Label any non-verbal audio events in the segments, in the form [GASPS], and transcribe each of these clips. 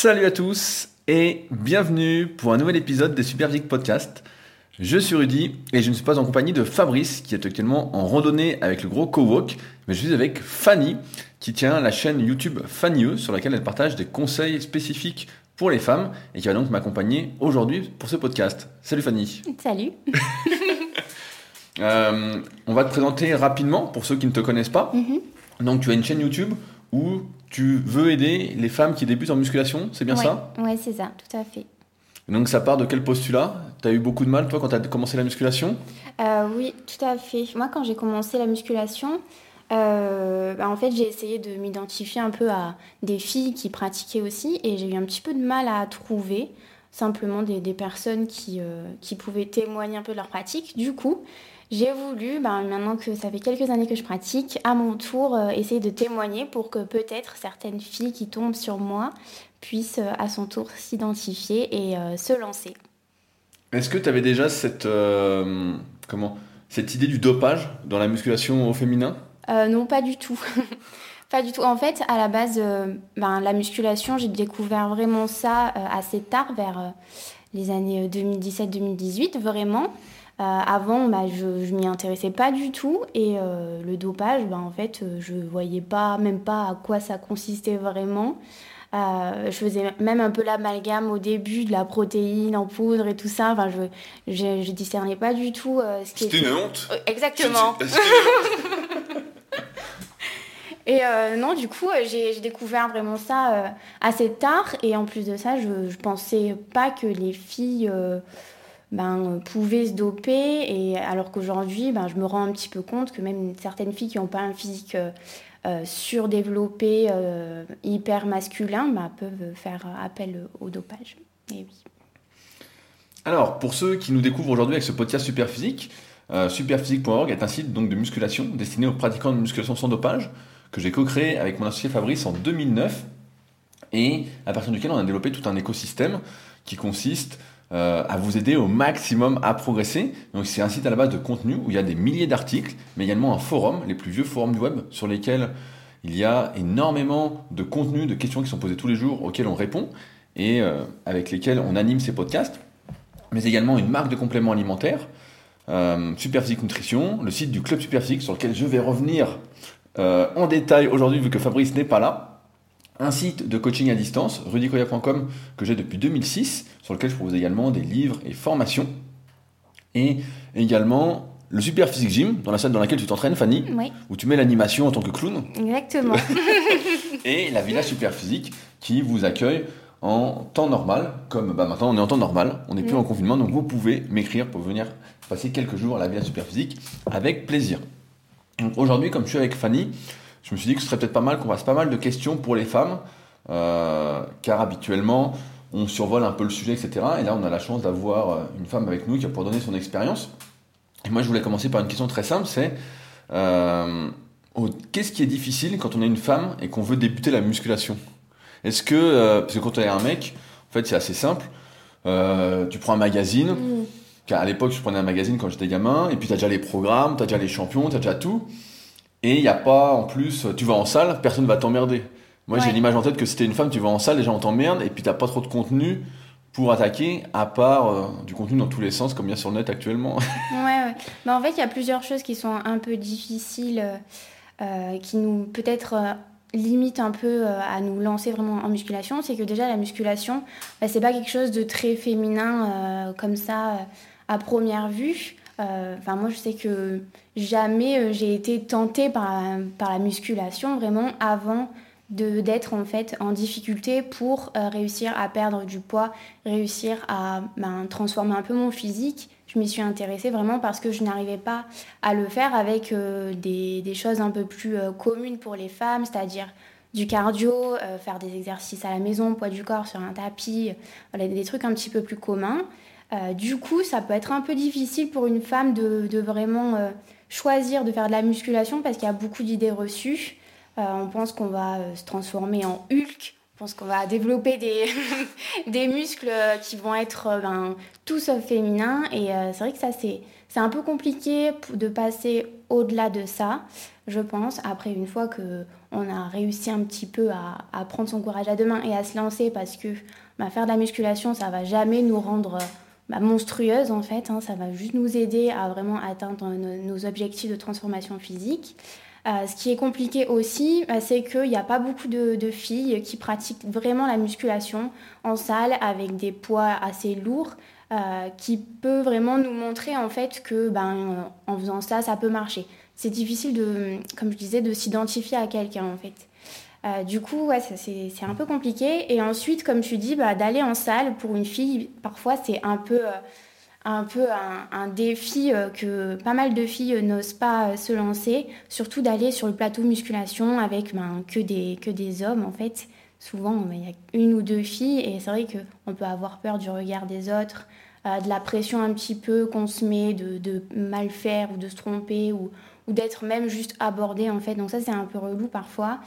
Salut à tous et bienvenue pour un nouvel épisode des Super Physique Podcast. Je suis Rudy et je ne suis pas en compagnie de Fabrice qui est actuellement en randonnée avec le gros co-walk, mais je suis avec Fanny qui tient la chaîne YouTube Fanny sur laquelle elle partage des conseils spécifiques pour les femmes et qui va donc m'accompagner aujourd'hui pour ce podcast. Salut Fanny. Salut. [LAUGHS] Euh, on va te présenter rapidement pour ceux qui ne te connaissent pas. Mhm. Donc tu as une chaîne YouTube où tu veux aider les femmes qui débutent en musculation, c'est bien ouais. ça Ouais, c'est ça, tout à fait. Donc ça part de quel postulat? Tu as eu beaucoup de mal toi quand tu as commencé la musculation? Euh, oui, tout à fait. Moi, quand j'ai commencé la musculation, euh, bah, en fait, j'ai essayé de m'identifier un peu à des filles qui pratiquaient aussi et j'ai eu un petit peu de mal à trouver simplement des, des personnes qui, euh, qui pouvaient témoigner un peu de leur pratique. Du coup, j'ai voulu, bah, maintenant que ça fait quelques années que je pratique, à mon tour euh, essayer de témoigner pour que peut-être certaines filles qui tombent sur moi puissent euh, à son tour s'identifier et euh, se lancer. Est-ce que tu avais déjà cette, comment, cette idée du dopage dans la musculation au féminin? Non, pas du tout. [LAUGHS] pas du tout. En fait, à la base, ben, la musculation, j'ai découvert vraiment ça assez tard, vers les années 2017-2018, vraiment. Euh, avant, bah, je ne m'y intéressais pas du tout. Et euh, le dopage, ben, en fait, euh, je voyais pas, même pas à quoi ça consistait vraiment. Euh, je faisais même un peu l'amalgame au début de la protéine en poudre et tout ça. Enfin, je, je, je discernais pas du tout euh, ce qui était... une honte Exactement. [LAUGHS] Et euh, non, du coup, j'ai découvert vraiment ça assez tard. Et en plus de ça, je, je pensais pas que les filles ben, euh, pouvaient se doper. Et alors qu'aujourd'hui, ben, je me rends un petit peu compte que même certaines filles qui n'ont pas un physique euh, euh, surdéveloppé, hyper masculin, ben, peuvent faire appel au dopage. Et oui. Alors, pour ceux qui nous découvrent aujourd'hui avec ce podcast Superphysique, euh, superphysique.org est un site donc de musculation destiné aux pratiquants de musculation sans dopage que j'ai co-créé avec mon associé Fabrice en 2009 et à partir duquel on a développé tout un écosystème qui consiste euh, à vous aider au maximum à progresser. Donc c'est un site à la base de contenu où il y a des milliers d'articles, mais également un forum, les plus vieux forums du web sur lesquels il y a énormément de contenu, de questions qui sont posées tous les jours auxquelles on répond et euh, avec lesquels on anime ces podcasts, mais également une marque de compléments alimentaires, euh, Superphysique Nutrition, le site du Club Superphysique sur lequel je vais revenir euh, en détail aujourd'hui vu que Fabrice n'est pas là, un site de coaching à distance, rudicoya.com, que j'ai depuis 2006, sur lequel je propose également des livres et formations, et également le Superphysique Gym, dans la salle dans laquelle tu t'entraînes, Fanny, Oui, où tu mets l'animation en tant que clown, exactement. [LAUGHS] et la Villa Superphysique qui vous accueille en temps normal, comme bah, maintenant on est en temps normal, on n'est plus en confinement, donc vous pouvez m'écrire pour venir passer quelques jours à la Villa Superphysique avec plaisir. Donc aujourd'hui, comme je suis avec Fanny, je me suis dit que ce serait peut-être pas mal qu'on fasse pas mal de questions pour les femmes, euh, car habituellement on survole un peu le sujet, etc. Et là on a la chance d'avoir euh, une femme avec nous qui va pouvoir donner son expérience. Et moi je voulais commencer par une question très simple, c'est euh, qu'est-ce qui est difficile quand on est une femme et qu'on veut débuter la musculation? Est-ce que, euh, parce que quand on est un mec, en fait c'est assez simple, Euh, tu prends un magazine, Mm. car à l'époque je prenais un magazine quand j'étais gamin, et puis tu as déjà les programmes, tu as déjà les champions, tu as déjà tout, et il n'y a pas en plus, tu vas en salle, personne va t'emmerder. Moi j'ai l'image en tête que si t'es une femme, tu vas en salle, les gens t'emmerdent, et puis t'as pas trop de contenu pour attaquer, à part euh, du contenu dans tous les sens, comme il y a sur le net actuellement. [LAUGHS] Ouais, ouais. Mais en fait, il y a plusieurs choses qui sont un peu difficiles, euh, euh, qui nous peut-être euh, limitent un peu à nous lancer vraiment en musculation. C'est que déjà, la musculation, bah, c'est pas quelque chose de très féminin comme ça à première vue. Enfin, moi, je sais que jamais euh, j'ai été tentée par, par la musculation vraiment avant d'être en fait en difficulté pour euh, réussir à perdre du poids, réussir à ben, transformer un peu mon physique. Je m'y suis intéressée vraiment parce que je n'arrivais pas à le faire avec euh, des, des choses un peu plus communes pour les femmes, c'est-à-dire du cardio, faire des exercices à la maison, poids du corps sur un tapis, des trucs un petit peu plus communs. Du coup, ça peut être un peu difficile pour une femme de, de vraiment choisir de faire de la musculation parce qu'il y a beaucoup d'idées reçues. Euh, on pense qu'on va euh, se transformer en Hulk, on pense qu'on va développer des, [LAUGHS] muscles euh, qui vont être ben, tout sauf féminins. Et c'est vrai que ça, c'est un peu compliqué de passer au-delà de ça. je pense. Après, une fois que on a réussi un petit peu à, prendre son courage à deux mains et à se lancer, parce que bah, faire de la musculation, ça va jamais nous rendre bah, monstrueuse en fait. Hein. ça va juste nous aider à vraiment atteindre nos, objectifs de transformation physique. Euh, ce qui est compliqué aussi, bah, c'est qu'il n'y a pas beaucoup de, filles qui pratiquent vraiment la musculation en salle avec des poids assez lourds. Euh, qui peut vraiment nous montrer en fait que ben, en faisant ça, ça peut marcher c'est difficile de, comme je disais, de s'identifier à quelqu'un en fait. Euh, du coup, c'est un peu compliqué. Et ensuite, comme tu dis, bah, d'aller en salle pour une fille, parfois c'est un peu, euh, un, défi euh, que pas mal de filles n'osent pas se lancer. Surtout d'aller sur le plateau musculation avec ben, que, des, que des hommes en fait. Souvent, il y a une ou deux filles et c'est vrai qu'on peut avoir peur du regard des autres, de la pression un petit peu qu'on se met de, de mal faire ou de se tromper ou, ou d'être même juste abordé en fait. Donc ça c'est un peu relou parfois.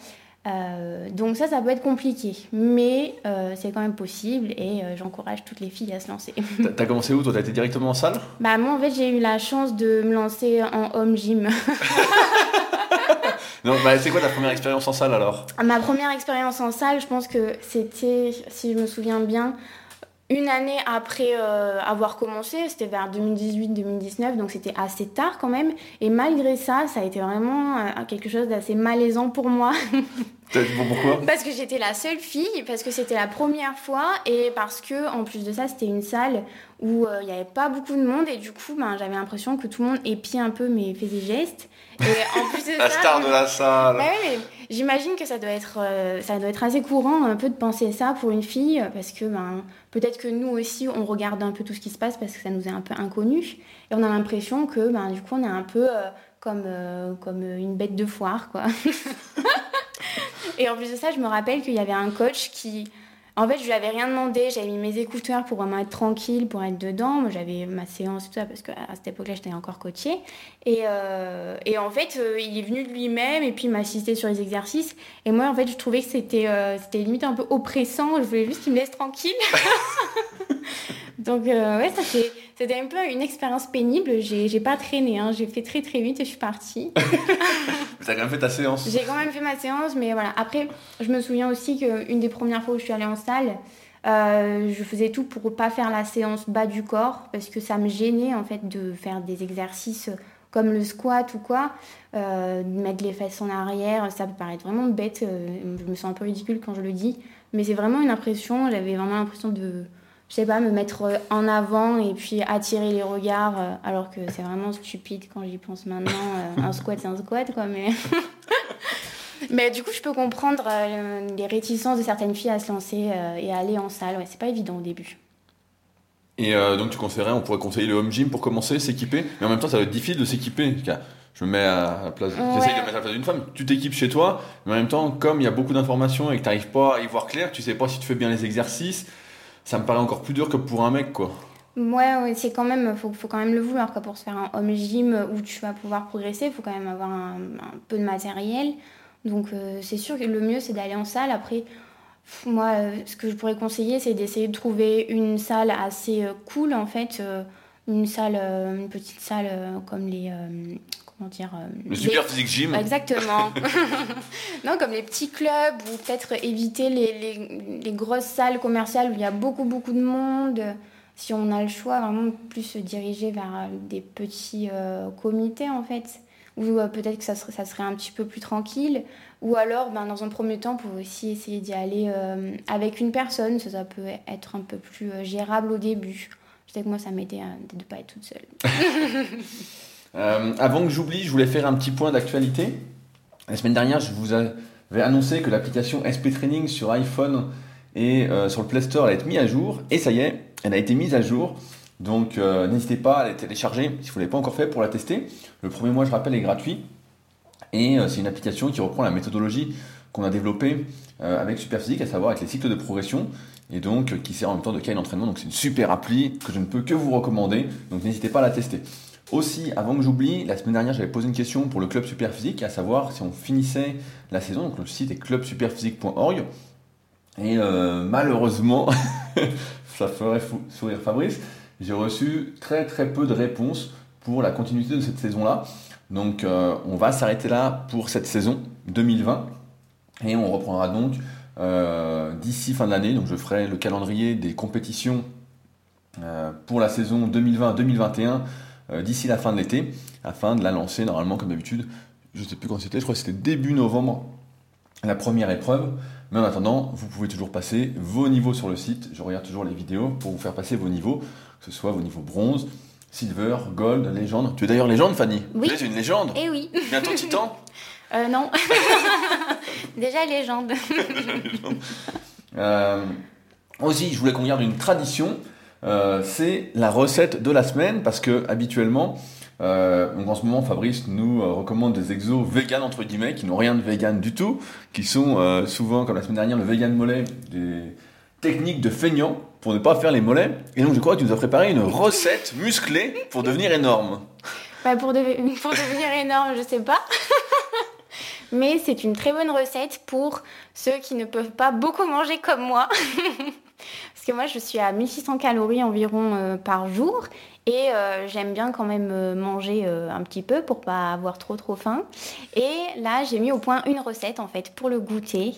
Euh, donc ça, ça peut être compliqué, mais euh, c'est quand même possible et euh, j'encourage toutes les filles à se lancer. [LAUGHS] T'as commencé où Toi, t'as été directement en salle? Bah moi, en fait, j'ai eu la chance de me lancer en home gym. [LAUGHS] non, bah, c'est quoi ta première expérience en salle alors? Ma première expérience en salle, je pense que c'était, si je me souviens bien, une année après euh, avoir commencé, c'était vers 2018-2019, donc c'était assez tard quand même. Et malgré ça, ça a été vraiment euh, quelque chose d'assez malaisant pour moi. [LAUGHS] Pourquoi? Parce que j'étais la seule fille, parce que c'était la première fois, et parce que en plus de ça, c'était une salle où euh, il n'y avait pas beaucoup de monde, et du coup, ben, j'avais l'impression que tout le monde épiait un peu mes faits et gestes. Et en plus de [LAUGHS] la star de la salle. Bah oui, mais j'imagine que ça doit être, ça doit être assez courant un peu de penser ça pour une fille, parce que ben Peut-être que nous aussi, on regarde un peu tout ce qui se passe parce que ça nous est un peu inconnu. Et on a l'impression que, ben, du coup, on est un peu euh, comme, euh, comme une bête de foire, quoi. [LAUGHS] et en plus de ça, je me rappelle qu'il y avait un coach qui, en fait, je lui avais rien demandé. J'avais mis mes écouteurs pour vraiment être tranquille, pour être dedans. Moi, j'avais ma séance tout ça parce qu'à cette époque-là, j'étais encore coachée. Et, euh, et en fait, euh, il est venu de lui-même et puis il m'a assisté sur les exercices. Et moi, en fait, je trouvais que c'était euh, c'était limite un peu oppressant. Je voulais juste qu'il me laisse tranquille. [LAUGHS] Donc, ouais, ça c'était un peu une expérience pénible. J'ai pas traîné, hein. j'ai fait très très vite et je suis partie. [LAUGHS] as quand même fait ta séance J'ai quand même fait ma séance, mais voilà. Après, je me souviens aussi qu'une des premières fois où je suis allée en salle, euh, je faisais tout pour pas faire la séance bas du corps parce que ça me gênait en fait de faire des exercices comme le squat ou quoi, euh, mettre les fesses en arrière, ça peut paraître vraiment bête, euh, je me sens un peu ridicule quand je le dis, mais c'est vraiment une impression, j'avais vraiment l'impression de, je sais pas, me mettre en avant et puis attirer les regards, alors que c'est vraiment stupide quand j'y pense maintenant, un squat c'est un squat quoi, mais... [LAUGHS] Mais du coup, je peux comprendre euh, les réticences de certaines filles à se lancer euh, et à aller en salle. Ouais, c'est pas évident au début. Et euh, donc, tu conseillerais, on pourrait conseiller le home gym pour commencer, s'équiper. Mais en même temps, ça va être difficile de s'équiper. Je me mets à la place, j'essaye de mettre à la place d'une femme. Tu t'équipes chez toi, mais en même temps, comme il y a beaucoup d'informations et que tu n'arrives pas à y voir clair, tu sais pas si tu fais bien les exercices. Ça me paraît encore plus dur que pour un mec, quoi. Ouais, c'est quand même, faut, faut quand même le vouloir, quoi. Pour se faire un home gym où tu vas pouvoir progresser, il faut quand même avoir un peu de matériel. Donc euh, c'est sûr que le mieux c'est d'aller en salle. Après, moi, euh, ce que je pourrais conseiller, c'est d'essayer de trouver une salle assez euh, cool en fait. une salle, une petite salle comme les comment dire le super physique gym exactement [LAUGHS] [LAUGHS] non comme les petits clubs ou peut-être éviter les, les, les, grosses salles commerciales où il y a beaucoup beaucoup de monde si on a le choix vraiment plus se diriger vers des petits comités en fait ou euh, peut-être que ça serait, ça serait un petit peu plus tranquille. Ou alors, ben, dans un premier temps, pour aussi essayer d'y aller euh, avec une personne, ça, ça, peut être un peu plus euh, gérable au début. Je sais que moi, ça m'aidait de ne pas être toute seule. [LAUGHS] avant que j'oublie, je voulais faire un petit point d'actualité. La semaine dernière, je vous avais annoncé que l'application SP Training sur iPhone et sur le Play Store allait être mise à jour. Et ça y est, elle a été mise à jour. Donc euh, n'hésitez pas à la télécharger si vous ne l'avez pas encore fait pour la tester. Le premier mois, je rappelle, est gratuit. Et euh, c'est une application qui reprend la méthodologie qu'on a développée euh, avec Superphysique, à savoir avec les cycles de progression, et donc qui sert en même temps de cas d'entraînement. Donc c'est une super appli que je ne peux que vous recommander. Donc n'hésitez pas à la tester. Aussi, avant que j'oublie, la semaine dernière, j'avais posé une question pour le club Superphysique, à savoir si on finissait la saison. Donc le site est clubsuperphysique.org. Et malheureusement, [LAUGHS] ça ferait sourire Fabrice, j'ai reçu très très peu de réponses pour la continuité de cette saison-là. Donc euh, on va s'arrêter là pour cette saison 2020 et on reprendra donc euh, d'ici fin de l'année. Donc je ferai le calendrier des compétitions euh, pour la saison 2020-2021 d'ici la fin de l'été afin de la lancer normalement comme d'habitude. Je ne sais plus quand c'était, je crois que c'était début novembre la première épreuve. Mais en attendant, vous pouvez toujours passer vos niveaux sur le site. Je regarde toujours les vidéos pour vous faire passer vos niveaux, que ce soit vos niveaux bronze, silver, gold, légende. Tu es d'ailleurs légende, Fanny? Oui. Tu es une légende Eh oui. Bientôt titan [LAUGHS] Euh, non. [LAUGHS] [LAUGHS] Déjà légende. Euh, aussi, je voulais qu'on garde une tradition. Euh, c'est la recette de la semaine parce que habituellement, euh, donc en ce moment, Fabrice nous euh, recommande des exos vegan entre guillemets qui n'ont rien de vegan du tout, qui sont souvent, comme la semaine dernière, le vegan mollet, des techniques de feignant pour ne pas faire les mollets. Et donc, je crois que tu nous as préparé une recette musclée pour devenir énorme. Bah, pour, [LAUGHS] pour devenir énorme, je sais pas. [LAUGHS] Mais c'est une très bonne recette pour ceux qui ne peuvent pas beaucoup manger comme moi. [LAUGHS] Parce que moi, je suis à 1600 calories environ euh, par jour. Et euh, j'aime bien quand même euh, manger euh, un petit peu pour pas avoir trop trop faim. Et là, j'ai mis au point une recette en fait pour le goûter.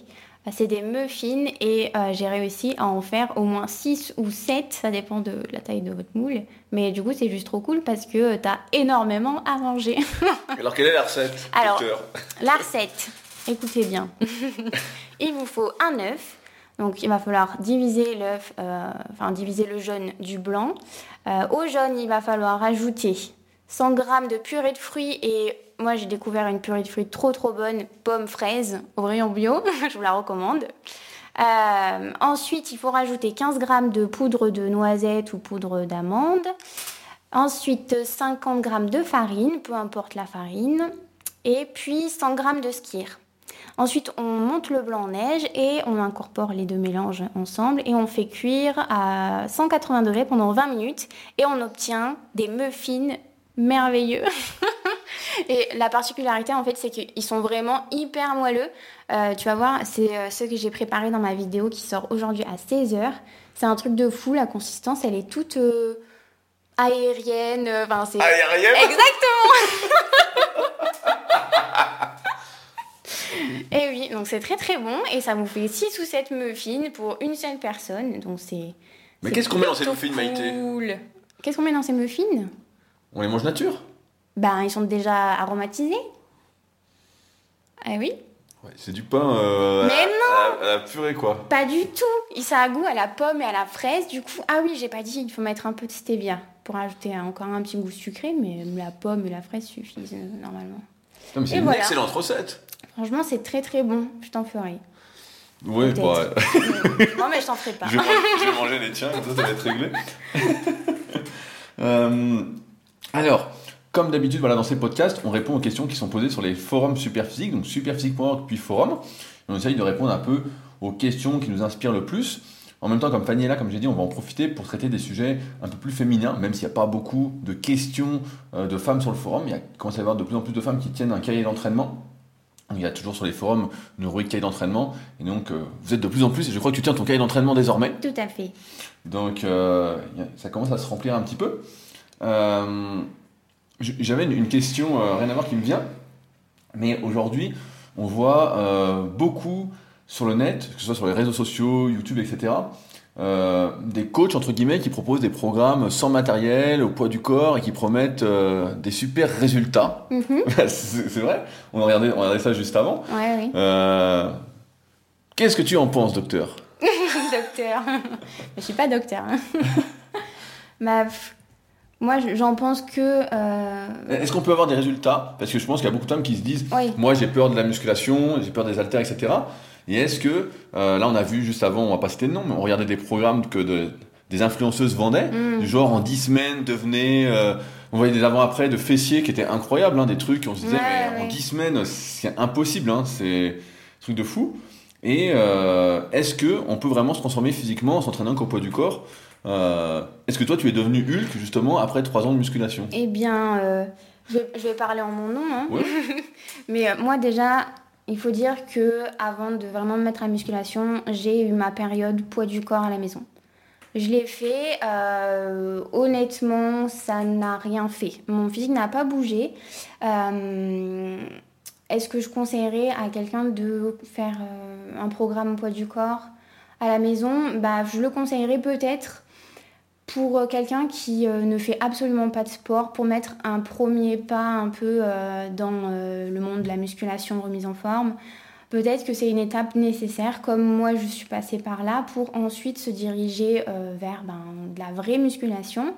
C'est des muffins et j'ai réussi à en faire au moins 6 ou 7, ça dépend de la taille de votre moule. Mais du coup, c'est juste trop cool parce que t'as énormément à manger. [LAUGHS] Alors, quelle est la recette Alors, La recette, écoutez bien. [LAUGHS] il vous faut un œuf. Donc il va falloir diviser l'œuf, euh, diviser le jaune du blanc. Euh, au jaune, il va falloir ajouter 100 g de purée de fruits et moi j'ai découvert une purée de fruits trop trop bonne, pomme fraise au rayon bio, [LAUGHS] je vous la recommande. Euh, ensuite, il faut rajouter 15 g de poudre de noisette ou poudre d'amande. Ensuite, 50 g de farine, peu importe la farine. Et puis 100 g de skir. Ensuite, on monte le blanc en neige et on incorpore les deux mélanges ensemble et on fait cuire à 180 degrés pendant 20 minutes et on obtient des muffins merveilleux. [LAUGHS] et la particularité en fait, c'est qu'ils sont vraiment hyper moelleux. Euh, tu vas voir, c'est euh, ceux que j'ai préparés dans ma vidéo qui sort aujourd'hui à 16h. C'est un truc de fou, la consistance, elle est toute euh, aérienne. Enfin, c'est Aérienne? Exactement [LAUGHS] Et oui, donc c'est très très bon et ça vous fait 6 ou 7 muffins pour une seule personne. Donc c'est. Mais qu'est-ce qu'on met dans ces muffins, Maïté cool. Qu'est-ce qu'on met dans ces muffins? On les mange nature Ben, ils sont déjà aromatisés. Ah oui Ouais, c'est du pain euh, Mais à, non à la- à la purée, quoi. Pas du tout Ça a goût à la pomme et à la fraise. Du coup, ah oui, j'ai pas dit, il faut mettre un peu de stevia pour ajouter encore un petit goût sucré, mais la pomme et la fraise suffisent euh, normalement. C'est une voilà. excellente recette. Franchement, c'est très très bon. Je t'en ferai. Oui, bah, [LAUGHS] non, mais je t'en ferai pas. je, vais manger, je vais manger les tiens, comme ça, ça va être réglé. [LAUGHS] Euh, alors, comme d'habitude, voilà, dans ces podcasts, on répond aux questions qui sont posées sur les forums Superphysique, donc superphysique.org puis forum. On essaye de répondre un peu aux questions qui nous inspirent le plus. En même temps, comme Fanny est là, comme j'ai dit, on va en profiter pour traiter des sujets un peu plus féminins, même s'il n'y a pas beaucoup de questions euh, de femmes sur le forum. Il y a, il commence à y avoir de plus en plus de femmes qui tiennent un cahier d'entraînement. Il y a toujours sur les forums une rubrique cahier d'entraînement. Et donc, euh, vous êtes de plus en plus, et je crois que tu tiens ton cahier d'entraînement désormais. Tout à fait. Donc, euh, ça commence à se remplir un petit peu. Euh, J'avais une, une question, rien à voir, qui me vient. Mais aujourd'hui, on voit beaucoup sur le net, que ce soit sur les réseaux sociaux, YouTube, etc., euh, des coachs, entre guillemets, qui proposent des programmes sans matériel, au poids du corps, et qui promettent euh, des super résultats. Mhm. [LAUGHS] C'est c'est vrai, on a, regardé, on a regardé ça juste avant. Ouais, oui. Euh, Qu'est-ce que tu en penses, docteur? [LAUGHS] Docteur. je suis pas docteur. hein. [LAUGHS] bah, moi, je- j'en pense que. Est-ce qu'on peut avoir des résultats? Parce que je pense qu'il y a beaucoup de femmes qui se disent Oui. Moi, j'ai peur de la musculation, j'ai peur des haltères, etc. Et est-ce que, euh, là, on a vu juste avant, on va pas citer de nom, mais on regardait des programmes que de- des influenceuses vendaient, Mm. du genre en 10 semaines, devenez. euh, on voyait des avant-après de fessiers qui étaient incroyables, hein, des trucs, on se disait, Ouais, mais en ouais. 10 semaines, c'est impossible, hein, c'est truc de fou. Et euh, est-ce que on peut vraiment se transformer physiquement en s'entraînant qu'au poids du corps? Euh, Est-ce que toi, tu es devenu Hulk, justement, après 3 ans de musculation? Eh bien, euh, je, vais- je vais parler en mon nom. hein. Ouais. [LAUGHS] Mais moi, déjà, il faut dire que avant de vraiment me mettre à la musculation, j'ai eu ma période poids du corps à la maison. Je l'ai fait. Euh, honnêtement, ça n'a rien fait. Mon physique n'a pas bougé. Euh, est-ce que je conseillerais à quelqu'un de faire un programme poids du corps à la maison? Bah, Je le conseillerais peut-être pour quelqu'un qui ne fait absolument pas de sport, pour mettre un premier pas un peu dans le monde de la musculation remise en forme. Peut-être que c'est une étape nécessaire, comme moi je suis passée par là, pour ensuite se diriger euh, vers ben, de la vraie musculation.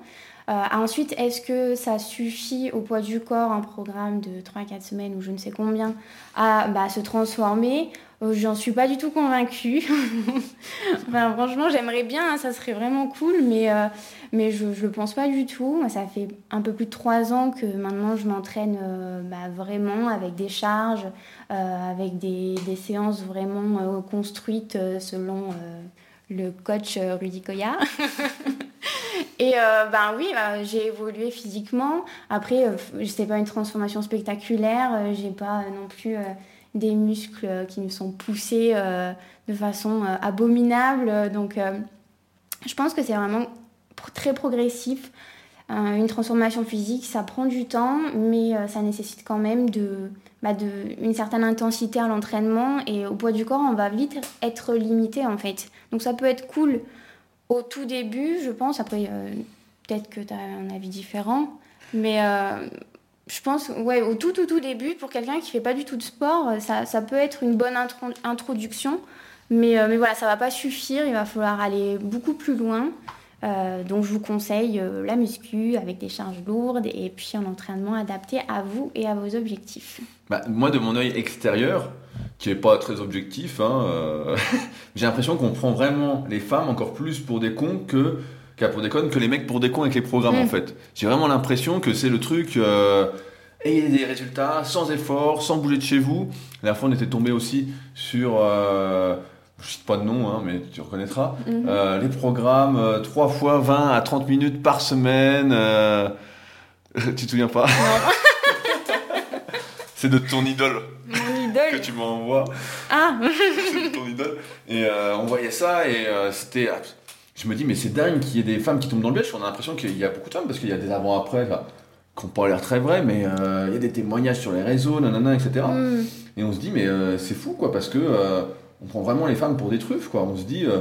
Euh, ensuite, est-ce que ça suffit au poids du corps, un programme de 3-4 semaines ou je ne sais combien, à bah, se transformer? euh, J'en suis pas du tout convaincue. [LAUGHS] franchement, j'aimerais bien, hein, ça serait vraiment cool, mais, euh, mais je ne le pense pas du tout. Ça fait un peu plus de 3 ans que maintenant je m'entraîne bah, vraiment avec des charges, avec des, des, séances vraiment construites selon le coach Rudy Koya. [LAUGHS] Et euh, ben oui, j'ai évolué physiquement. Après, euh, c'est pas une transformation spectaculaire. Euh, j'ai pas non plus des muscles qui me sont poussés de façon abominable. Donc, je pense que c'est vraiment très progressif. une transformation physique, ça prend du temps, mais ça nécessite quand même bah, de, une certaine intensité à l'entraînement. Et au poids du corps, on va vite être limité en fait. Donc ça peut être cool au tout début, je pense, après, euh, peut-être que tu as un avis différent, mais euh, je pense, ouais, au tout, tout, tout début, pour quelqu'un qui fait pas du tout de sport, ça, ça peut être une bonne introduction, mais, euh, mais voilà, ça va pas suffire, il va falloir aller beaucoup plus loin. donc je vous conseille la muscu avec des charges lourdes et puis un entraînement adapté à vous et à vos objectifs. Bah, moi, de mon œil extérieur, qui n'est pas très objectif, hein, euh, [LAUGHS] j'ai l'impression qu'on prend vraiment les femmes encore plus pour des cons que pour des que les mecs pour des cons avec les programmes en mm. fait. J'ai vraiment l'impression que c'est le truc euh, ayez des résultats sans effort, sans bouger de chez vous. La fois on était tombé aussi sur euh, je cite pas de nom, hein, mais tu reconnaîtras, mm-hmm. euh, les programmes 3 fois 20 à 30 minutes par semaine. [LAUGHS] tu te souviens pas? [LAUGHS] C'est de ton idole que tu m'envoies. Ah [LAUGHS] C'est ton idole. Et euh, on voyait ça et euh, c'était. Je me dis, mais c'est dingue qu'il y ait des femmes qui tombent dans le piège. On a l'impression qu'il y a beaucoup de femmes parce qu'il y a des avant-après qui n'ont pas l'air très vrais, mais euh, il y a des témoignages sur les réseaux, nanana, etc. Mm. Et on se dit, mais c'est fou quoi, parce que on prend vraiment les femmes pour des truffes quoi. On se dit. [GASPS]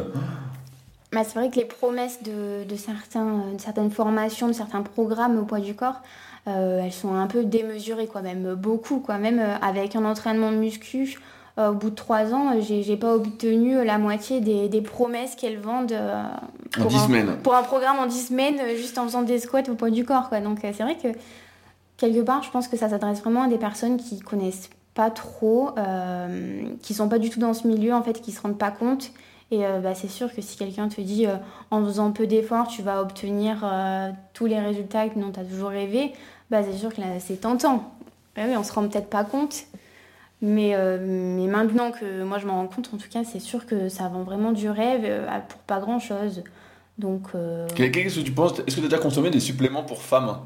Bah, c'est vrai que les promesses de, de, certains, de certaines formations, de certains programmes au poids du corps, euh, elles sont un peu démesurées, quoi, même beaucoup, quoi. Même euh, avec un entraînement de muscu, euh, au bout de trois ans, j'ai pas obtenu la moitié des, promesses qu'elles vendent pour, un, semaines. pour un programme en 10 semaines, juste en faisant des squats au poids du corps. Quoi. Donc c'est vrai que quelque part, je pense que ça s'adresse vraiment à des personnes qui connaissent pas trop, qui sont pas du tout dans ce milieu, en fait, qui se rendent pas compte. Et bah, c'est sûr que si quelqu'un te dit en faisant peu d'efforts, tu vas obtenir tous les résultats dont tu as toujours rêvé, bah, c'est sûr que c'est tentant. Bah oui, on se rend peut-être pas compte. Mais, euh, mais maintenant que moi je m'en rends compte, en tout cas, c'est sûr que ça vend vraiment du rêve euh, pour pas grand-chose. Donc. Euh, qu'est-ce que tu penses? Est-ce que tu as déjà consommé des suppléments pour femmes?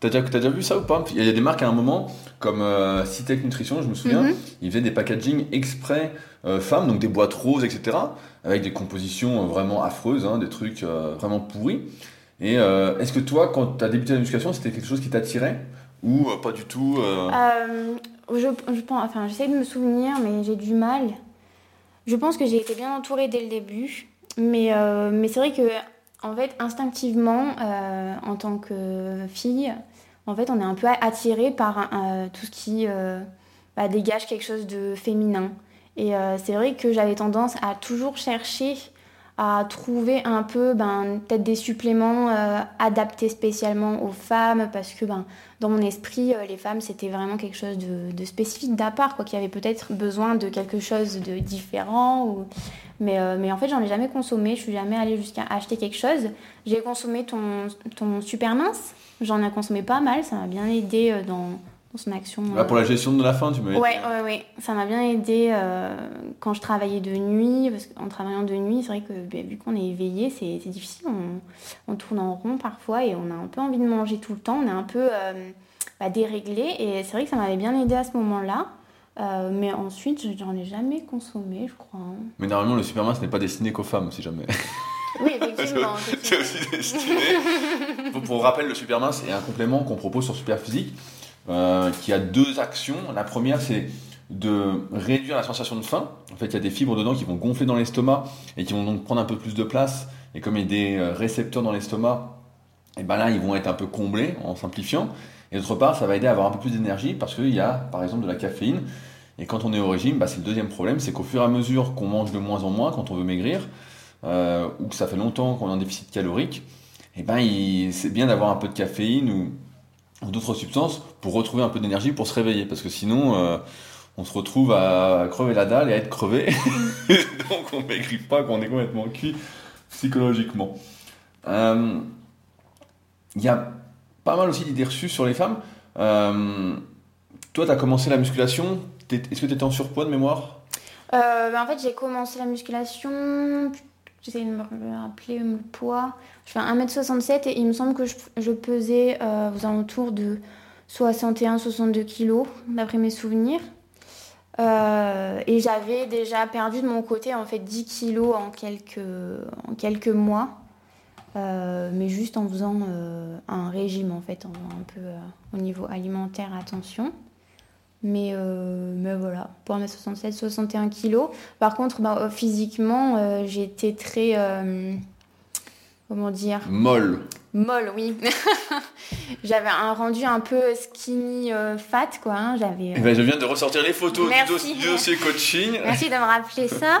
T'as déjà, as déjà vu ça ou pas? Il y a des marques à un moment, comme Citec Nutrition, je me souviens, mhm. ils faisaient des packaging exprès femmes, donc des boîtes roses, etc., avec des compositions vraiment affreuses, hein, des trucs vraiment pourris. Et euh, est-ce que toi, quand tu as débuté la musculation, c'était quelque chose qui t'attirait? Ou euh, pas du tout euh je, pense, enfin, j'essaie de me souvenir, mais j'ai du mal. Je pense que j'ai été bien entourée dès le début, mais, mais c'est vrai que en fait, instinctivement, en tant que fille, en fait, on est un peu attiré par tout ce qui bah, dégage quelque chose de féminin. Et c'est vrai que j'avais tendance à toujours chercher à trouver un peu ben, peut-être des suppléments euh, adaptés spécialement aux femmes parce que ben, dans mon esprit euh, les femmes c'était vraiment quelque chose de, spécifique d'à part quoi qui avait peut-être besoin de quelque chose de différent ou... mais, euh, mais en fait j'en ai jamais consommé. Je suis jamais allée jusqu'à acheter quelque chose. J'ai consommé ton, ton super mince j'en ai consommé pas mal. Ça m'a bien aidé dans son action. Ah, pour la gestion de la faim, tu m'as dit. Ouais, ouais, ouais. Ça m'a bien aidé euh, quand je travaillais de nuit. Parce qu'en travaillant de nuit, c'est vrai que ben, vu qu'on est éveillé, c'est difficile. On, on, tourne en rond parfois et on a un peu envie de manger tout le temps. On est un peu euh, bah, déréglé. Et c'est vrai que ça m'avait bien aidé à ce moment-là. Euh, mais ensuite, j'en ai jamais consommé, je crois. Hein. Mais normalement, le Superman, ce n'est pas destiné qu'aux femmes, si jamais. [LAUGHS] Oui, effectivement. [LAUGHS] c'est aussi destiné. pour, pour rappel, le super mince est un complément qu'on propose sur Super Physique euh, qui a deux actions. La première, c'est de réduire la sensation de faim. En fait, il y a des fibres dedans qui vont gonfler dans l'estomac et qui vont donc prendre un peu plus de place. Et comme il y a des euh, récepteurs dans l'estomac, et ben là, ils vont être un peu comblés en simplifiant. Et d'autre part, ça va aider à avoir un peu plus d'énergie parce qu'il y a, par exemple, de la caféine. Et quand on est au régime, bah, c'est le deuxième problème, c'est qu'au fur et à mesure qu'on mange de moins en moins quand on veut maigrir, euh, ou que ça fait longtemps qu'on est en déficit calorique, et ben, c'est bien d'avoir un peu de caféine ou, d'autres substances pour retrouver un peu d'énergie pour se réveiller. Parce que sinon, euh, on se retrouve à crever la dalle et à être crevé. [LAUGHS] Donc on maigrit pas qu'on est complètement cuit psychologiquement. Euh, il y a pas mal aussi d'idées reçues sur les femmes. Euh, toi, tu as commencé la musculation. Est-ce que tu étais en surpoids de mémoire? Ben, En fait, j'ai commencé la musculation. J'essaie de me rappeler le poids. Je fais 1m67 et il me semble que je, pesais euh, aux alentours de 61-62 kg, d'après mes souvenirs. et j'avais déjà perdu de mon côté en fait 10 kg en quelques, en quelques mois. Euh, mais juste en faisant euh, un régime en fait, en un peu euh, au niveau alimentaire, attention. Mais, mais voilà, pour 1m67, 61 kg. Par contre, bah, physiquement, j'étais très. comment dire Molle. Molle, oui. [LAUGHS] J'avais un rendu un peu skinny fat, quoi. Hein. J'avais. Eh ben, je viens de ressortir les photos du, dossier coaching. [LAUGHS] Merci de me rappeler ça.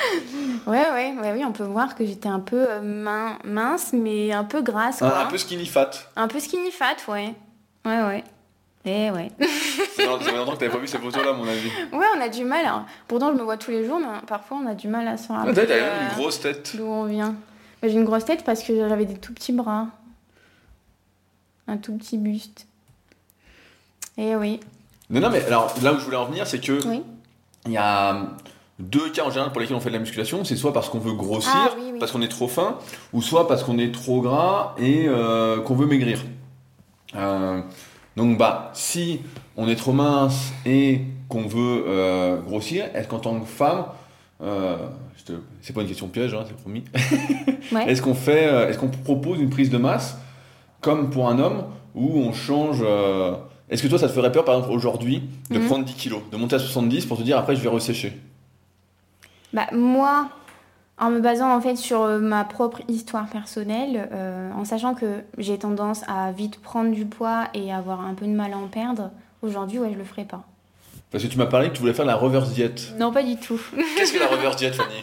[LAUGHS] ouais, ouais, ouais, oui, on peut voir que j'étais un peu euh, mince, mais un peu grasse. Quoi. un peu skinny fat. Un peu skinny fat, ouais. Ouais, ouais. Eh ouais. [LAUGHS] ça fait longtemps que t'avais pas vu ces photos-là, mon avis. Ouais, on a du mal. Hein. Pourtant, je me vois tous les jours, mais parfois, on a du mal à se rappeler. Ah, t'as euh, une grosse tête. D'où on vient. J'ai une grosse tête parce que j'avais des tout petits bras. Un tout petit buste. Eh oui. Non, non, mais alors là où je voulais en venir, c'est que. Oui. Il y a deux cas en général pour lesquels on fait de la musculation, c'est soit parce qu'on veut grossir, ah parce qu'on est trop fin, ou soit parce qu'on est trop gras et euh, qu'on veut maigrir. Euh, donc bah si on est trop mince et qu'on veut euh, grossir, est-ce qu'en tant que femme, c'est pas une question piège, hein, c'est promis. [LAUGHS] est-ce qu'on fait, est-ce qu'on propose une prise de masse comme pour un homme où on change Est-ce que toi ça te ferait peur par exemple aujourd'hui de mhm. prendre 10 kilos, de monter à 70 pour te dire après je vais ressécher? Bah, Moi, en me basant en fait sur euh, ma propre histoire personnelle, euh, en sachant que j'ai tendance à vite prendre du poids et avoir un peu de mal à en perdre, aujourd'hui, ouais, je le ferai pas. Parce que tu m'as parlé que tu voulais faire la reverse diète. Non, pas du tout. [LAUGHS] Qu'est-ce que la reverse diète, Fanny? [LAUGHS]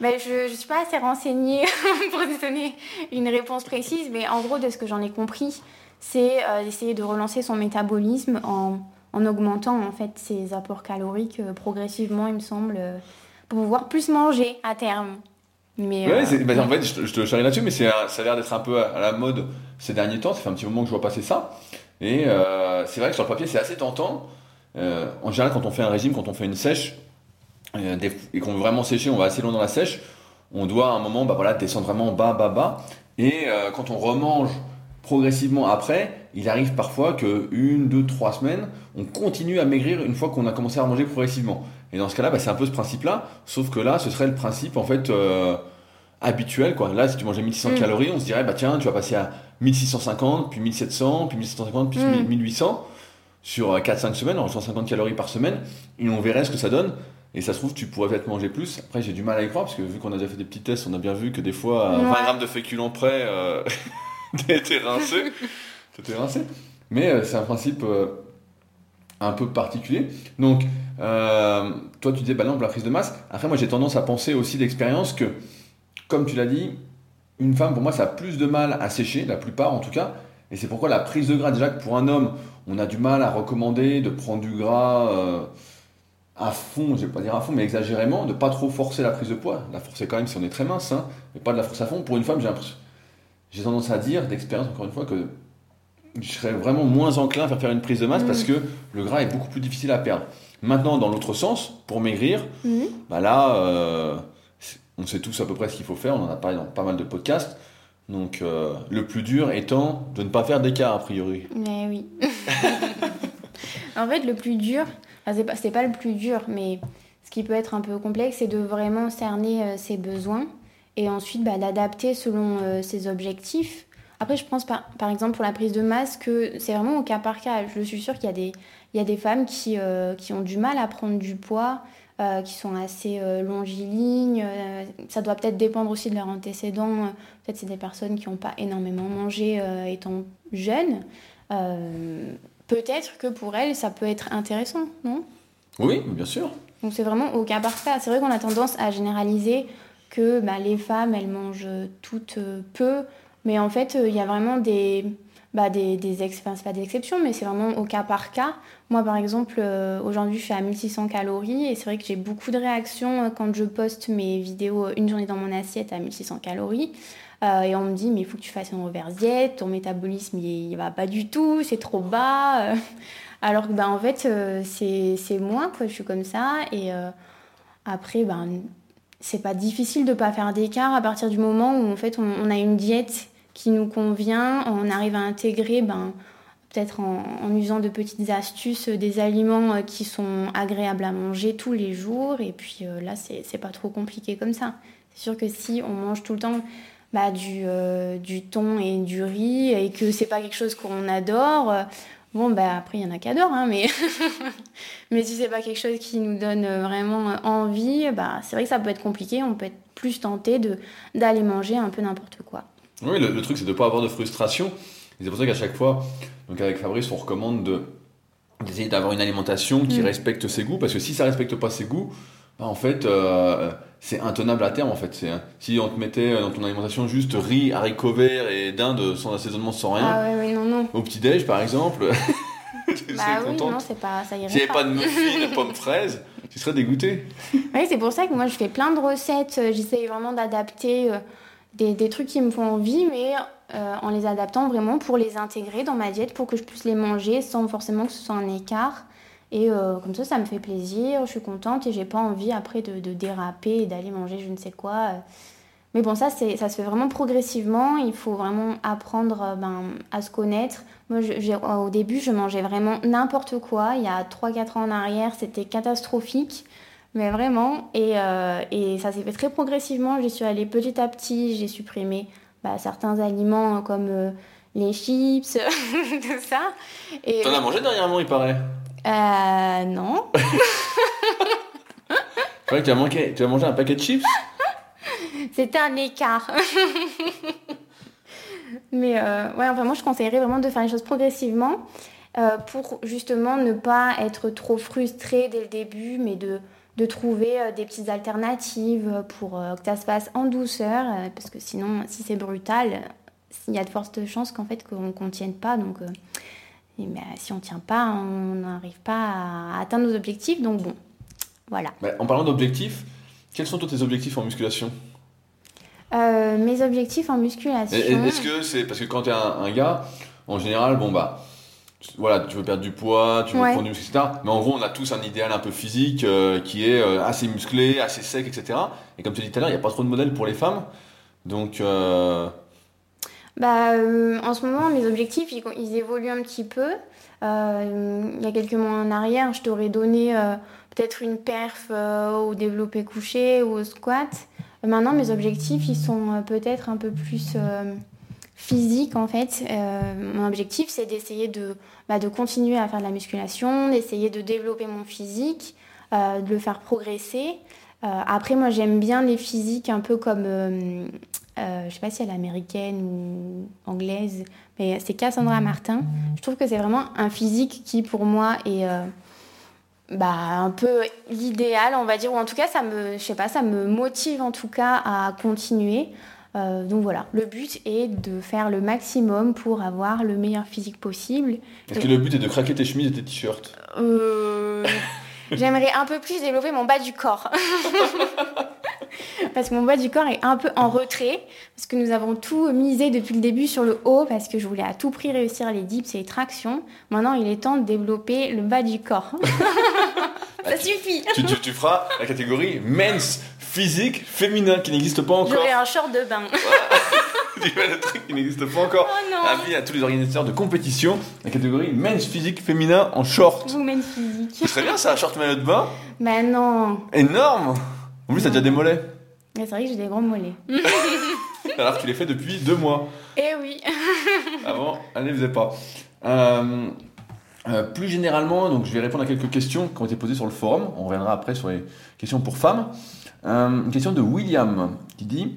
Bah, je ne suis pas assez renseignée [LAUGHS] pour te donner une réponse précise, mais en gros, de ce que j'en ai compris, c'est euh, d'essayer de relancer son métabolisme en, en, augmentant en fait ses apports caloriques progressivement, il me semble pouvoir plus manger à terme. Mais ouais, euh, bah, en fait, je, te charrie là-dessus, mais ça a l'air d'être un peu à, la mode ces derniers temps. Ça fait un petit moment que je vois passer ça. Et euh, c'est vrai que sur le papier, c'est assez tentant. Euh, en général, quand on fait un régime, quand on fait une sèche, et qu'on veut vraiment sécher, on va assez loin dans la sèche, on doit à un moment bah, voilà, descendre vraiment bas, bas, bas. Et quand on remange progressivement après, il arrive parfois que une, deux, trois semaines, on continue à maigrir une fois qu'on a commencé à manger progressivement. Et dans ce cas-là, bah, c'est un peu ce principe-là, sauf que là, ce serait le principe en fait euh, habituel. Quoi. Là, si tu mangeais 1600 mm. calories, on se dirait, bah tiens, tu vas passer à 1650, puis 1700, puis 1750, puis 1800 mm. sur 4-5 euh, semaines, en 150 calories par semaine, et on verrait ce que ça donne. Et ça se trouve, tu pourrais peut-être manger plus. Après, j'ai du mal à y croire, parce que vu qu'on a déjà fait des petits tests, on a bien vu que des fois, 20 grammes de féculents près, euh, [LAUGHS] t'es rincé. T'étais [LAUGHS] rincé. Mais c'est un principe un peu particulier. Donc, euh, toi, tu disais, bah non, la prise de masse. Après, moi, j'ai tendance à penser aussi d'expérience que, comme tu l'as dit, une femme, pour moi, ça a plus de mal à sécher, la plupart en tout cas. Et c'est pourquoi la prise de gras, déjà que pour un homme, on a du mal à recommander de prendre du gras euh, à fond, je vais pas dire à fond, mais exagérément, de pas trop forcer la prise de poids. La forcer quand même si on est très mince, hein, mais pas de la force à fond. Pour une femme, j'ai j'ai tendance à dire, d'expérience encore une fois, que je serais vraiment moins enclin à faire faire une prise de masse parce mm. que le gras est beaucoup plus difficile à perdre. Maintenant, dans l'autre sens, pour maigrir, mm. bah là, euh, on sait tous à peu près ce qu'il faut faire, on en a parlé dans pas mal de podcasts. Donc, euh, le plus dur étant de ne pas faire d'écart, a priori. Mais oui. [LAUGHS] en fait, le plus dur, c'est pas, pas le plus dur, mais ce qui peut être un peu complexe, c'est de vraiment cerner ses besoins et ensuite bah, d'adapter selon ses objectifs. Après, je pense par, par, exemple pour la prise de masse que c'est vraiment au cas par cas. Je suis sûre qu'il y a des, il y a des femmes qui, qui ont du mal à prendre du poids euh, qui sont assez euh, longilignes. Euh, ça doit peut-être dépendre aussi de leurs antécédents. Peut-être c'est des personnes qui n'ont pas énormément mangé étant jeunes. peut-être que pour elles, ça peut être intéressant, non? Oui, bien sûr. Donc c'est vraiment au cas par cas. C'est vrai qu'on a tendance à généraliser que bah, les femmes, elles mangent toutes peu. Mais en fait, il y a vraiment des bah, des, des pas des exceptions, mais c'est vraiment au cas par cas. Moi, par exemple, euh, aujourd'hui, je suis à 1600 calories et c'est vrai que j'ai beaucoup de réactions euh, quand je poste mes vidéos euh, une journée dans mon assiette à 1600 calories. et on me dit, mais il faut que tu fasses une reverse diète, ton métabolisme, il, va pas du tout, c'est trop bas. [LAUGHS] Alors que, bah, en fait, c'est, moi, quoi, je suis comme ça. Et après, ben, c'est pas difficile de pas faire d'écart à partir du moment où, en fait, on a une diète qui nous convient, on arrive à intégrer, ben, peut-être en, usant de petites astuces, euh, des aliments euh, qui sont agréables à manger tous les jours. Et puis euh, là, c'est pas trop compliqué comme ça. C'est sûr que si on mange tout le temps bah, du, du thon et du riz et que c'est pas quelque chose qu'on adore, bon, bah, après, il y en a qui adorent, hein, mais, [LAUGHS] mais si c'est pas quelque chose qui nous donne vraiment envie, bah, c'est vrai que ça peut être compliqué. On peut être plus tenté d'aller manger un peu n'importe quoi. Oui, le, truc, c'est de ne pas avoir de frustration. c'est pour ça qu'à chaque fois, donc avec Fabrice, on recommande de, d'essayer d'avoir une alimentation qui mm. respecte ses goûts. Parce que si ça ne respecte pas ses goûts, bah, en fait, euh, c'est intenable à terme. En fait. Si on te mettait dans ton alimentation juste riz, haricots verts et dinde sans assaisonnement, sans rien, ah ouais, non, non. au petit-déj par exemple, [LAUGHS] tu bah oui, non, c'est pas, ça irait S'il n'y avait pas de muffins, de [LAUGHS] pommes fraises, tu serais dégoûté. Oui, c'est pour ça que moi je fais plein de recettes. J'essaye vraiment d'adapter. Euh, des, trucs qui me font envie, mais euh, en les adaptant vraiment pour les intégrer dans ma diète, pour que je puisse les manger sans forcément que ce soit un écart. Et euh, comme ça, ça me fait plaisir, je suis contente et j'ai pas envie après de, de déraper et d'aller manger je ne sais quoi. Mais bon, ça, ça se fait vraiment progressivement. Il faut vraiment apprendre euh, ben, à se connaître. Moi, au début, je mangeais vraiment n'importe quoi. Il y a 3-4 ans en arrière, c'était catastrophique. Mais vraiment, et, euh, et ça s'est fait très progressivement. J'y suis allée petit à petit, j'ai supprimé bah, certains aliments comme euh, les chips, [LAUGHS] tout ça. Et, T'en as mangé dernièrement, il paraît Euh, non. C'est vrai que tu as, manqué, tu as mangé un paquet de chips? C'était un écart. [LAUGHS] Mais euh, ouais, enfin, moi, je conseillerais vraiment de faire les choses progressivement euh, pour justement ne pas être trop frustré dès le début, mais de de trouver euh, des petites alternatives pour euh, que ça se passe en douceur, euh, parce que sinon, si c'est brutal, il y a de fortes chances qu'en fait qu'on ne tienne pas. Donc, ben, si on ne tient pas, on n'arrive pas à atteindre nos objectifs. Donc bon, voilà. en parlant d'objectifs, quels sont tous tes objectifs en musculation? Mes objectifs en musculation. Est-ce que c'est parce que quand tu es un, un, gars, en général, bon bah voilà, tu veux perdre du poids, tu veux prendre du muscle, etc. Mais en gros, on a tous un idéal un peu physique euh, qui est euh, assez musclé, assez sec, etc. Et comme tu dis tout à l'heure, il n'y a pas trop de modèles pour les femmes. Donc. Euh, bah, en ce moment, mes objectifs, ils, évoluent un petit peu. il y a quelques mois en arrière, je t'aurais donné peut-être une perf au développé couché ou au squat. Maintenant, mes objectifs, ils sont peut-être un peu plus physique en fait. Euh, mon objectif c'est d'essayer de, bah, de continuer à faire de la musculation, d'essayer de développer mon physique, euh, de le faire progresser. Euh, après moi j'aime bien les physiques un peu comme, je sais pas si elle est américaine ou anglaise, mais c'est Cassandra Martin. Je trouve que c'est vraiment un physique qui pour moi est bah, un peu l'idéal, on va dire, ou en tout cas, ça me, je sais pas, ça me motive en tout cas à continuer. Euh, donc voilà, le but est de faire le maximum pour avoir le meilleur physique possible. Est-ce que le but est de craquer tes chemises et tes t-shirts euh, J'aimerais un peu plus développer mon bas du corps. [LAUGHS] parce que mon bas du corps est un peu en retrait, parce que nous avons tout misé depuis le début sur le haut, parce que je voulais à tout prix réussir les dips et les tractions. Maintenant, il est temps de développer le bas du corps. [LAUGHS] Ça bah, suffit. Tu, tu, feras la catégorie men's physique féminin qui n'existe pas encore. J'aurai un short de bain. tu le [LAUGHS] truc qui n'existe pas encore. Oh non Avis à tous les organisateurs de compétition, la catégorie men's physique féminin en short. Women physique. Ce serait bien ça, un short maillot de bain. Bah non Énorme En plus, t'as déjà des mollets. Mais C'est vrai que j'ai des gros mollets. [LAUGHS] Alors tu les fais depuis deux mois. Eh oui Avant, elle ne les faisait pas. Euh, euh, plus généralement, donc je vais répondre à quelques questions qui ont été posées sur le forum. On reviendra après sur les questions pour femmes. Euh, une question de William qui dit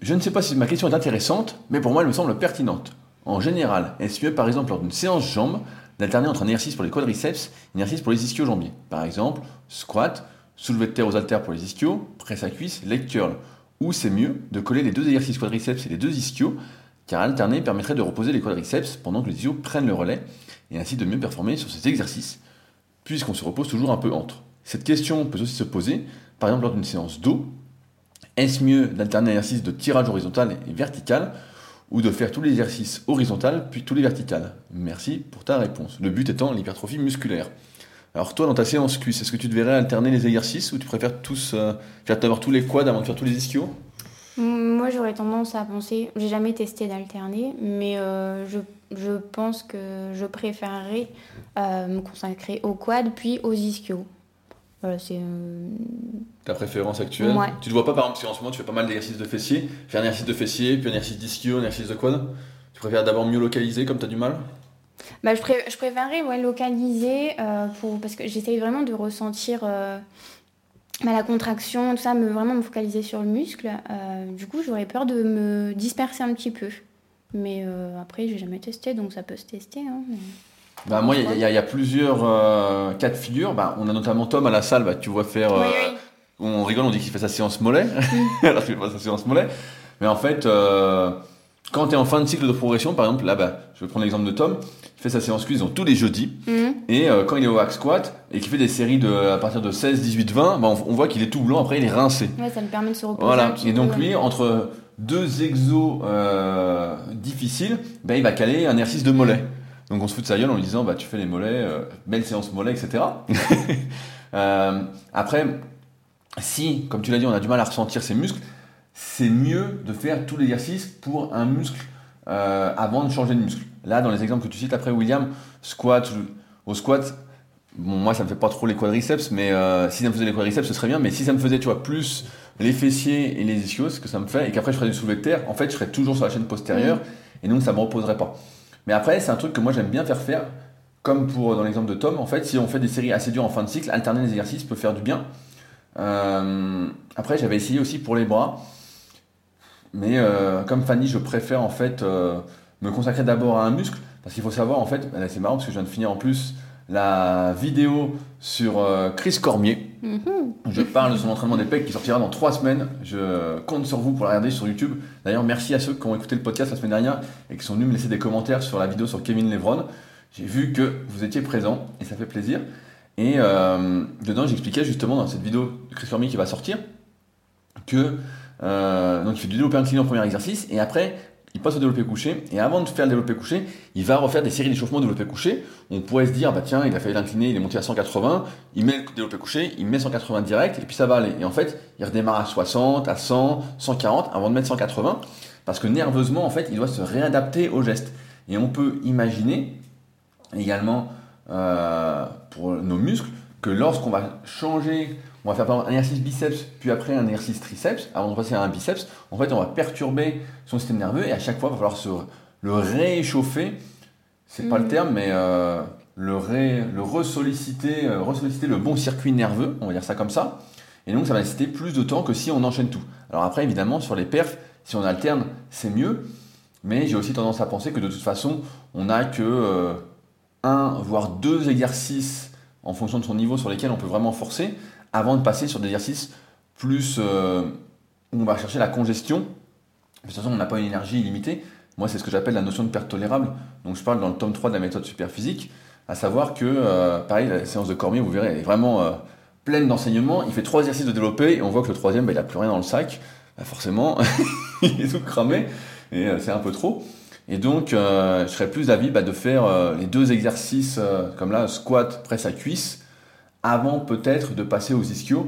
Je ne sais pas si ma question est intéressante, mais pour moi elle me semble pertinente. En général, est-ce mieux par exemple lors d'une séance jambes d'alterner entre un exercice pour les quadriceps et un exercice pour les ischio-jambiers? Par exemple, squat, soulevé de terre aux haltères pour les ischios, presse à cuisse, leg. Ou c'est mieux de coller les deux exercices quadriceps et les deux ischios, car alterner permettrait de reposer les quadriceps pendant que les ischios prennent le relais, et ainsi de mieux performer sur ces exercices, puisqu'on se repose toujours un peu entre. Cette question peut aussi se poser, par exemple lors d'une séance dos. Est-ce mieux d'alterner un exercice de tirage horizontal et vertical, ou de faire tous les exercices horizontaux puis tous les verticales? Merci pour ta réponse. Le but étant l'hypertrophie musculaire. Alors toi, dans ta séance cuisse, est-ce que tu devrais alterner les exercices ou tu préfères tous euh, faire d'abord tous les quads avant de faire tous les ischios? Moi j'aurais tendance à penser, j'ai jamais testé d'alterner, mais euh, je, je pense que je préférerais euh, me consacrer au quad puis aux ischios. Voilà, c'est. euh, Ta préférence actuelle Ouais. Tu ne vois pas par exemple si en ce moment tu fais pas mal d'exercices de fessiers, faire un exercice de fessiers, puis un exercice d'ischio, un exercice de quad Tu préfères d'abord mieux localiser comme tu as du mal? Bah, je, pré- je préférerais ouais, localiser pour, parce que j'essaye vraiment de ressentir bah, la contraction, tout ça, me, vraiment me focaliser sur le muscle. Euh, du coup, j'aurais peur de me disperser un petit peu. Mais euh, après, j'ai jamais testé, donc ça peut se tester. hein, mais- Bah, moi, il y, a- y y plusieurs euh, cas de figure. Bah, on a notamment Tom à la salle, bah, tu vois faire. euh, Oui, oui. On rigole, on dit qu'il fait sa séance mollet. [LAUGHS] Alors qu'il fait pas sa séance mollet. Mais en fait, quand tu es en fin de cycle de progression, par exemple, là, bah, je vais prendre l'exemple de Tom, fait sa séance cuisse donc, tous les jeudis. Mhm. Et euh, quand il est au hack squat et qu'il fait des séries de, à partir de 16, 18, 20, bah, on, on voit qu'il est tout blanc, après il est rincé. Ouais, ça me permet de se reposer. Voilà. Et donc lui, entre deux exos euh, difficiles, bah, il va caler un exercice de mollet. Donc on se fout de sa gueule en lui disant bah tu fais les mollets, euh, belle séance mollet, etc. [LAUGHS] Après, si, comme tu l'as dit, on a du mal à ressentir ses muscles, c'est mieux de faire tout l'exercice pour un muscle avant de changer de muscle. Là, dans les exemples que tu cites après, William, squat, au squat, bon, moi ça me fait pas trop les quadriceps, mais euh, si ça me faisait les quadriceps, ce serait bien. Mais si ça me faisait, tu vois, plus les fessiers et les ischios, ce que ça me fait, et qu'après je ferais du soulevé de terre, en fait, je serais toujours sur la chaîne postérieure, et donc ça me reposerait pas. Mais après, c'est un truc que moi j'aime bien faire faire, comme pour dans l'exemple de Tom, en fait, si on fait des séries assez dures en fin de cycle, alterner les exercices peut faire du bien. Euh, après, j'avais essayé aussi pour les bras, mais euh, comme Fanny, je préfère en fait me consacrer d'abord à un muscle, parce qu'il faut savoir en fait, là, c'est marrant parce que je viens de finir en plus la vidéo sur euh, Chris Cormier. Mhm. Je parle de son entraînement des pecs qui sortira dans trois semaines. Je compte sur vous pour la regarder sur YouTube. D'ailleurs, merci à ceux qui ont écouté le podcast la semaine dernière et qui sont venus me laisser des commentaires sur la vidéo sur Kevin Levron. J'ai vu que vous étiez présents et ça fait plaisir. Et euh, dedans, j'expliquais justement dans cette vidéo de Chris Cormier qui va sortir que euh, donc il fait du développé incliné en premier exercice et après il passe au développé couché et avant de faire le développé couché, il va refaire des séries d'échauffement développé couché. On pourrait se dire bah tiens, il a fait l'incliné, il est monté à 180, il met le développé couché, il met 180 direct et puis ça va aller. Et en fait, il redémarre à 60, à 100, 140 avant de mettre 180 parce que nerveusement en fait, il doit se réadapter au geste. Et on peut imaginer également euh, pour nos muscles que lorsqu'on va changer, on va faire par exemple un exercice biceps, puis après un exercice triceps, avant de passer à un biceps, en fait on va perturber son système nerveux et à chaque fois il va falloir se, le rééchauffer, c'est pas le Mhm. terme, mais euh, le, ré, le ressolliciter, euh, ressolliciter le bon circuit nerveux, on va dire ça comme ça, et donc ça va nécessiter plus de temps que si on enchaîne tout. Alors après évidemment sur les perfs, si on alterne, c'est mieux, mais j'ai aussi tendance à penser que de toute façon, on n'a que euh, un, voire deux exercices en fonction de son niveau sur lesquels on peut vraiment forcer, avant de passer sur des exercices plus euh, où on va chercher la congestion. De toute façon, on n'a pas une énergie illimitée. Moi, c'est ce que j'appelle la notion de perte tolérable. Donc, je parle dans le tome 3 de la méthode superphysique, à savoir que, euh, pareil, la séance de Cormier, vous verrez, elle est vraiment euh, pleine d'enseignements. Il fait trois exercices de développé et on voit que le troisième, bah, il n'a plus rien dans le sac. Bah, forcément, [LAUGHS] il est tout cramé et c'est un peu trop. Et donc, je serais plus d'avis bah, de faire les deux exercices, comme là, squat, presse à cuisse, avant peut-être de passer aux ischios,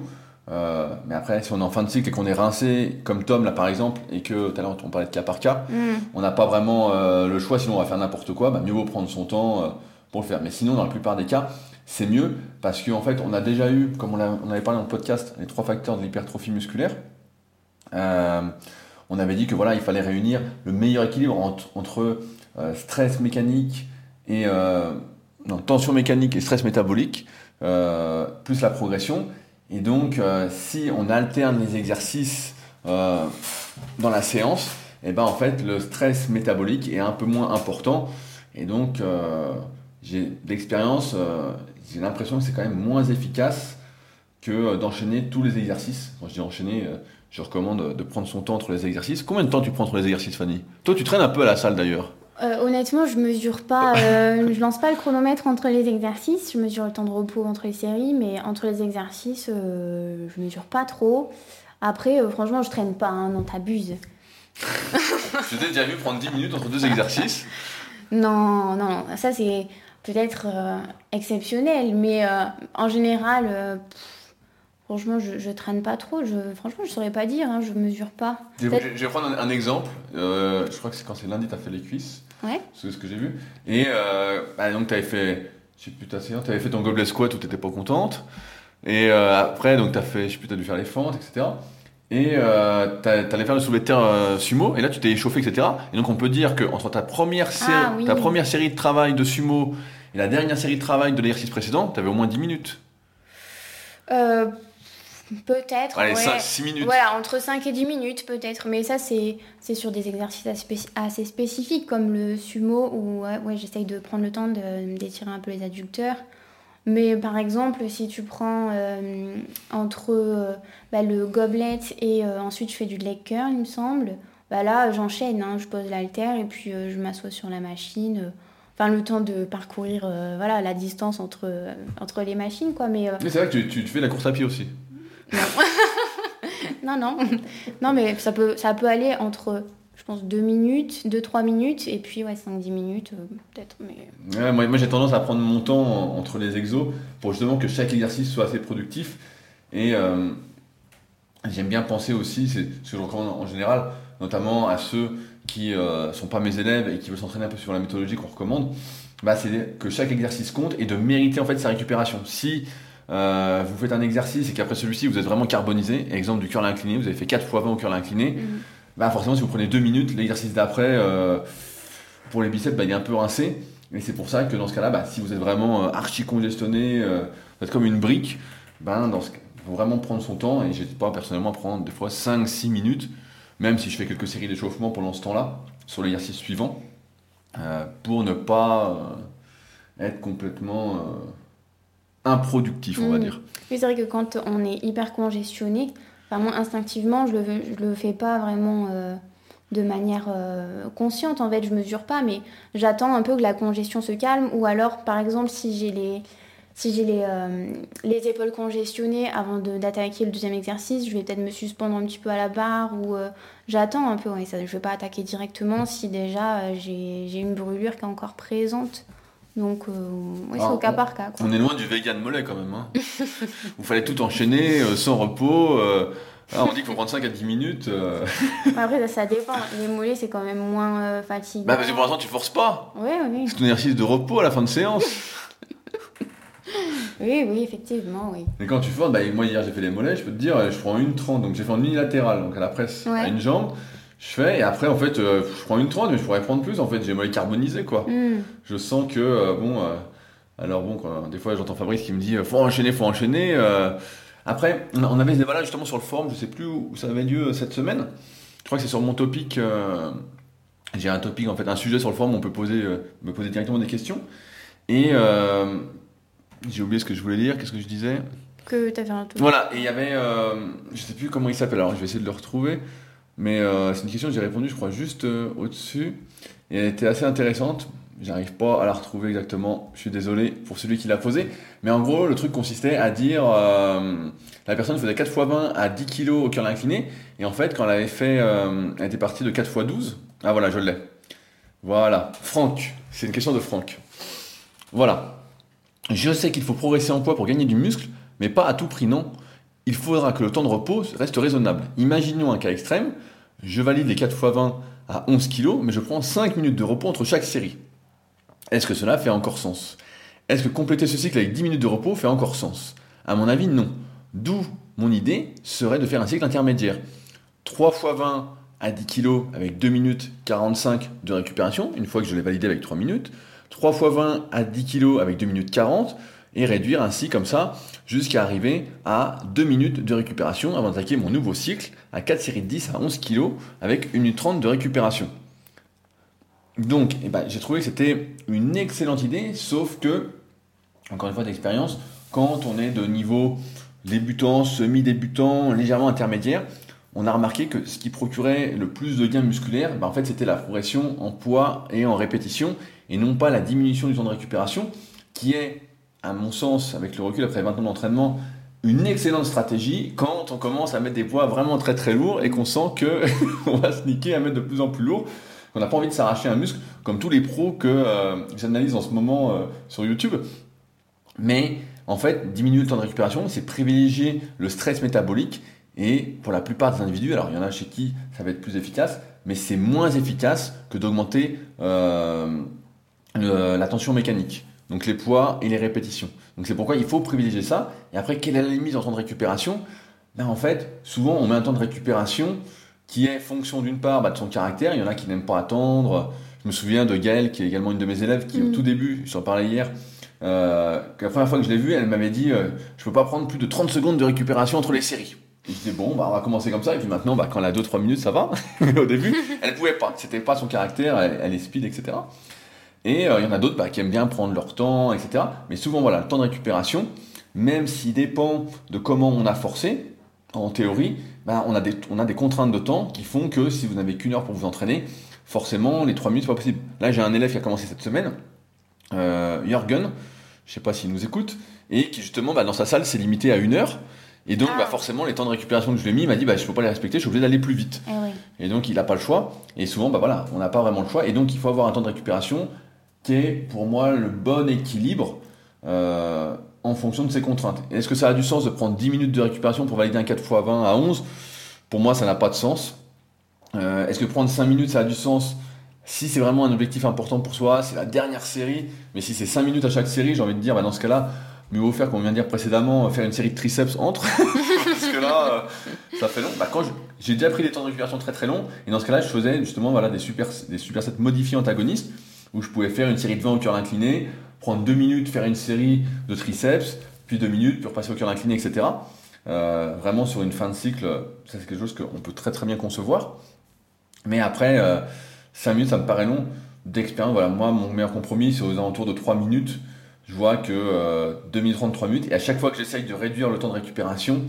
Euh, mais après, si on est en fin de cycle et qu'on est rincé, comme Tom là par exemple, et que tout à l'heure on parlait de cas par cas, Mm. on n'a pas vraiment euh, le choix, sinon on va faire n'importe quoi, bah, mieux vaut prendre son temps euh, pour le faire. Mais sinon, dans la plupart des cas, c'est mieux parce qu'en fait, on a déjà eu, comme on, avait parlé dans le podcast, les trois facteurs de l'hypertrophie musculaire. Euh, on avait dit que voilà, il fallait réunir le meilleur équilibre entre, entre, euh, stress mécanique et euh, non, tension mécanique et stress métabolique, euh, plus la progression. Et donc, euh, si on alterne les exercices euh, dans la séance, et ben en fait, le stress métabolique est un peu moins important. Et donc, j'ai d'expérience, j'ai l'impression que c'est quand même moins efficace que d'enchaîner tous les exercices. Quand je dis enchaîner, je recommande de prendre son temps entre les exercices. Combien de temps tu prends entre les exercices, Fanny? Toi, tu traînes un peu à la salle d'ailleurs. Euh, honnêtement, je mesure pas, euh, je lance pas le chronomètre entre les exercices. Je mesure le temps de repos entre les séries, mais entre les exercices, euh, je mesure pas trop. Après, euh, franchement, je traîne pas, hein, non, t'abuses. [LAUGHS] Je t'ai déjà vu prendre 10 minutes entre deux exercices. Non, non, non, ça c'est peut-être exceptionnel, mais en général, pff, franchement, je, je traîne pas trop. Je, franchement, je saurais pas dire, hein, je mesure pas. Je vais, prendre un, un exemple. Je crois que c'est quand c'est lundi, tu as fait les cuisses. Ouais. C'est ce que j'ai vu. Et euh, bah, donc, tu avais fait, je sais plus tu avais fait ton gobelet squat où tu n'étais pas contente. Et euh, après, donc, tu as fait, je sais plus, tu as dû faire les fentes, etc. Et euh, tu allais faire le soulevé de terre euh, sumo. Et là, tu t'es échauffé, etc. Et donc, on peut dire que entre ta première, série, Ah, oui. ta première série de travail de sumo et la dernière série de travail de l'exercice précédent, tu avais au moins 10 minutes. Euh, peut-être. Allez, ouais. 6 minutes. Voilà, entre 5 et 10 minutes peut-être. Mais ça, c'est c'est sur des exercices assez, spéci- assez spécifiques comme le sumo où ouais, j'essaye de prendre le temps de- d'étirer un peu les adducteurs. Mais par exemple, si tu prends euh, entre euh, bah, le gobelet et euh, ensuite je fais du leg curl, il me semble, bah là j'enchaîne, hein, je pose l'haltère et puis euh, je m'assois sur la machine. euh, Enfin, le temps de parcourir euh, voilà, la distance entre, euh, entre les machines, quoi. Mais euh, Mais c'est vrai que tu, tu- tu fais la course à pied aussi. [LAUGHS] Non, non. non, mais ça peut, ça peut aller entre, je pense, 2 minutes, 2-3 minutes, et puis ouais, 5-10 minutes, euh, peut-être. Mais... Moi, j'ai tendance à prendre mon temps en- entre les exos pour justement que chaque exercice soit assez productif. Et euh, j'aime bien penser aussi, c'est ce que je recommande en général, notamment à ceux qui ne sont pas mes élèves et qui veulent s'entraîner un peu sur la méthodologie qu'on recommande, bah, c'est que chaque exercice compte et de mériter en fait sa récupération. Si euh, vous faites un exercice et qu'après celui-ci vous êtes vraiment carbonisé, exemple du curl incliné, vous avez fait 4 fois 20 au curl incliné, bah forcément si vous prenez 2 minutes, l'exercice d'après, euh, pour les biceps, bah, il est un peu rincé. Et c'est pour ça que dans ce cas-là, bah, si vous êtes vraiment euh, archi congestionné, vous êtes comme une brique, ben, dans ce cas, il faut vraiment prendre son temps. Et j'hésite pas personnellement à prendre des fois 5-6 minutes, même si je fais quelques séries d'échauffement pendant ce temps-là, sur l'exercice suivant, euh, pour ne pas euh, être complètement euh, improductif, on va Mm. dire. Oui, c'est vrai que quand on est hyper congestionné, enfin, moi, instinctivement, je le, je le fais pas vraiment euh, de manière euh, consciente. En fait, je mesure pas, mais j'attends un peu que la congestion se calme. Ou alors, par exemple, si j'ai les, si j'ai les, euh, les épaules congestionnées avant de- d'attaquer le deuxième exercice, je vais peut-être me suspendre un petit peu à la barre ou euh, j'attends un peu. Ouais, ça, je vais pas attaquer directement si déjà euh, j'ai une brûlure qui est encore présente. Donc, euh, c'est au cas on- par cas. Quoi. On est loin du vegan mollet quand même. Hein. [LAUGHS] Vous fallait tout enchaîner, euh, sans repos. euh, ah, on dit qu'il faut prendre 5 à 10 minutes. euh. Après, ça, ça dépend. Les mollets, c'est quand même moins fatigant. Bah, parce que pour l'instant, tu forces pas. Oui, oui. C'est un exercice de repos à la fin de séance. [LAUGHS] Oui, oui, effectivement, oui. Et quand tu forces, bah, moi hier j'ai fait les mollets, je peux te dire, je prends une 30, donc j'ai fait en unilatéral, donc à la presse, Ouais. à une jambe. Je fais, et après en fait, euh, je prends une 30, mais je pourrais prendre plus en fait, j'ai les mollets carbonisés quoi. Hmm. Je sens que, euh, bon, euh, alors bon, quoi, des fois j'entends Fabrice qui me dit, faut enchaîner, faut enchaîner. Après, on avait ce débat là justement sur le forum, je sais plus où ça avait lieu cette semaine. Je crois que c'est sur mon topic. j'ai un topic, en fait, un sujet sur le forum où on peut poser, me poser directement des questions. Et j'ai oublié ce que je voulais dire, qu'est-ce que je disais? Que t'as fait un tour. Voilà, et il y avait, je sais plus comment il s'appelle, alors je vais essayer de le retrouver, mais euh, c'est une question que j'ai répondu, je crois, juste euh, au-dessus, et elle était assez intéressante. J'arrive pas à la retrouver exactement, je suis désolé pour celui qui l'a posée, mais en gros, le truc consistait à dire, euh, la personne faisait 4 x 20 à 10 kg au curl incliné, et en fait, quand elle avait fait, elle était partie de 4 x 12, ah voilà, je l'ai. Voilà, Franck, c'est une question de Franck. Voilà. Je sais qu'il faut progresser en poids pour gagner du muscle, mais pas à tout prix, non. Il faudra que le temps de repos reste raisonnable. Imaginons un cas extrême, je valide les 4 x 20 à 11 kg, mais je prends 5 minutes de repos entre chaque série. Est-ce que cela fait encore sens? Est-ce que compléter ce cycle avec 10 minutes de repos fait encore sens? À mon avis, non. D'où mon idée serait de faire un cycle intermédiaire. 3 x 20 à 10 kg avec 2 minutes 45 de récupération, une fois que je l'ai validé avec 3 minutes. 3 x 20 à 10 kg avec 2 minutes 40 et réduire ainsi comme ça jusqu'à arriver à 2 minutes de récupération avant d'attaquer mon nouveau cycle à 4 séries de 10 à 11 kg avec 1 minute 30 de récupération. Donc eh ben, j'ai trouvé que c'était une excellente idée, sauf que, encore une fois d'expérience, quand on est de niveau débutant, semi-débutant, légèrement intermédiaire, on a remarqué que ce qui procurait le plus de gains musculaires, ben, en fait, c'était la progression en poids et en répétition, et non pas la diminution du temps de récupération, qui est, à mon sens, avec le recul après 20 ans d'entraînement, une excellente stratégie quand on commence à mettre des poids vraiment très très lourds et qu'on sent qu'on [LAUGHS] va se niquer à mettre de plus en plus lourd, qu'on n'a pas envie de s'arracher un muscle, comme tous les pros que euh, j'analyse en ce moment euh, sur YouTube. Mais en fait, diminuer le temps de récupération, c'est privilégier le stress métabolique et pour la plupart des individus, alors il y en a chez qui ça va être plus efficace, mais c'est moins efficace que d'augmenter euh, la tension mécanique. Donc les poids et les répétitions. Donc c'est pourquoi il faut privilégier ça. Et après, quelle est la limite en temps de récupération? Ben, En fait, souvent on met un temps de récupération qui est fonction d'une part bah, de son caractère. Il y en a qui n'aiment pas attendre. Je me souviens de Gaëlle, qui est également une de mes élèves, qui au mm. tout début, je t'en parlais hier, euh, la première fois que je l'ai vue, elle m'avait dit euh, Je peux pas prendre plus de 30 secondes de récupération entre les séries. Et je disais, bon, bah, on va commencer comme ça, et puis maintenant, bah, quand elle a 2-3 minutes, ça va. [LAUGHS] Mais au début, elle pouvait pas. C'était pas son caractère, elle, est speed, etc. Et euh, il y en a d'autres bah, qui aiment bien prendre leur temps, etc. Mais souvent, voilà, le temps de récupération, même s'il dépend de comment on a forcé, en théorie, bah, on, a des, on a des contraintes de temps qui font que si vous n'avez qu'une heure pour vous entraîner, forcément, les 3 minutes, c'est pas possible. Là, j'ai un élève qui a commencé cette semaine, euh, Jürgen, je sais pas s'il nous écoute, et qui justement, bah, dans sa salle, c'est limité à une heure. Et donc, bah, ah. forcément, les temps de récupération que je lui ai mis, il m'a dit, bah, je ne peux pas les respecter, je suis obligé d'aller plus vite. Eh et donc, il n'a pas le choix. Et souvent, bah, voilà, on n'a pas vraiment le choix. Et donc, il faut avoir un temps de récupération qui est, pour moi, le bon équilibre euh, en fonction de ses contraintes. Est-ce que ça a du sens de prendre 10 minutes de récupération pour valider un 4 x 20 à 11 Pour moi, ça n'a pas de sens. Euh, est-ce que prendre 5 minutes, ça a du sens? Si c'est vraiment un objectif important pour soi, c'est la dernière série, mais si c'est 5 minutes à chaque série, j'ai envie de dire, bah, dans ce cas-là, mieux vaut faire, comme on vient de dire précédemment, faire une série de triceps entre. [LAUGHS] Parce que là, euh, ça fait long. Bah, j'ai déjà pris des temps de récupération très très longs, et dans ce cas-là, je faisais justement voilà, des, des supersets modifiés antagonistes, où je pouvais faire une série de 20 au cœur incliné, prendre 2 minutes, faire une série de triceps, puis 2 minutes, puis repasser au cœur incliné, etc. Euh, vraiment sur une fin de cycle, ça c'est quelque chose qu'on peut très très bien concevoir. Mais après, 5 euh, minutes, ça me paraît long. D'expérience, voilà, moi, mon meilleur compromis, c'est aux alentours de 3 minutes je vois que euh, 2033 minutes, et à chaque fois que j'essaye de réduire le temps de récupération,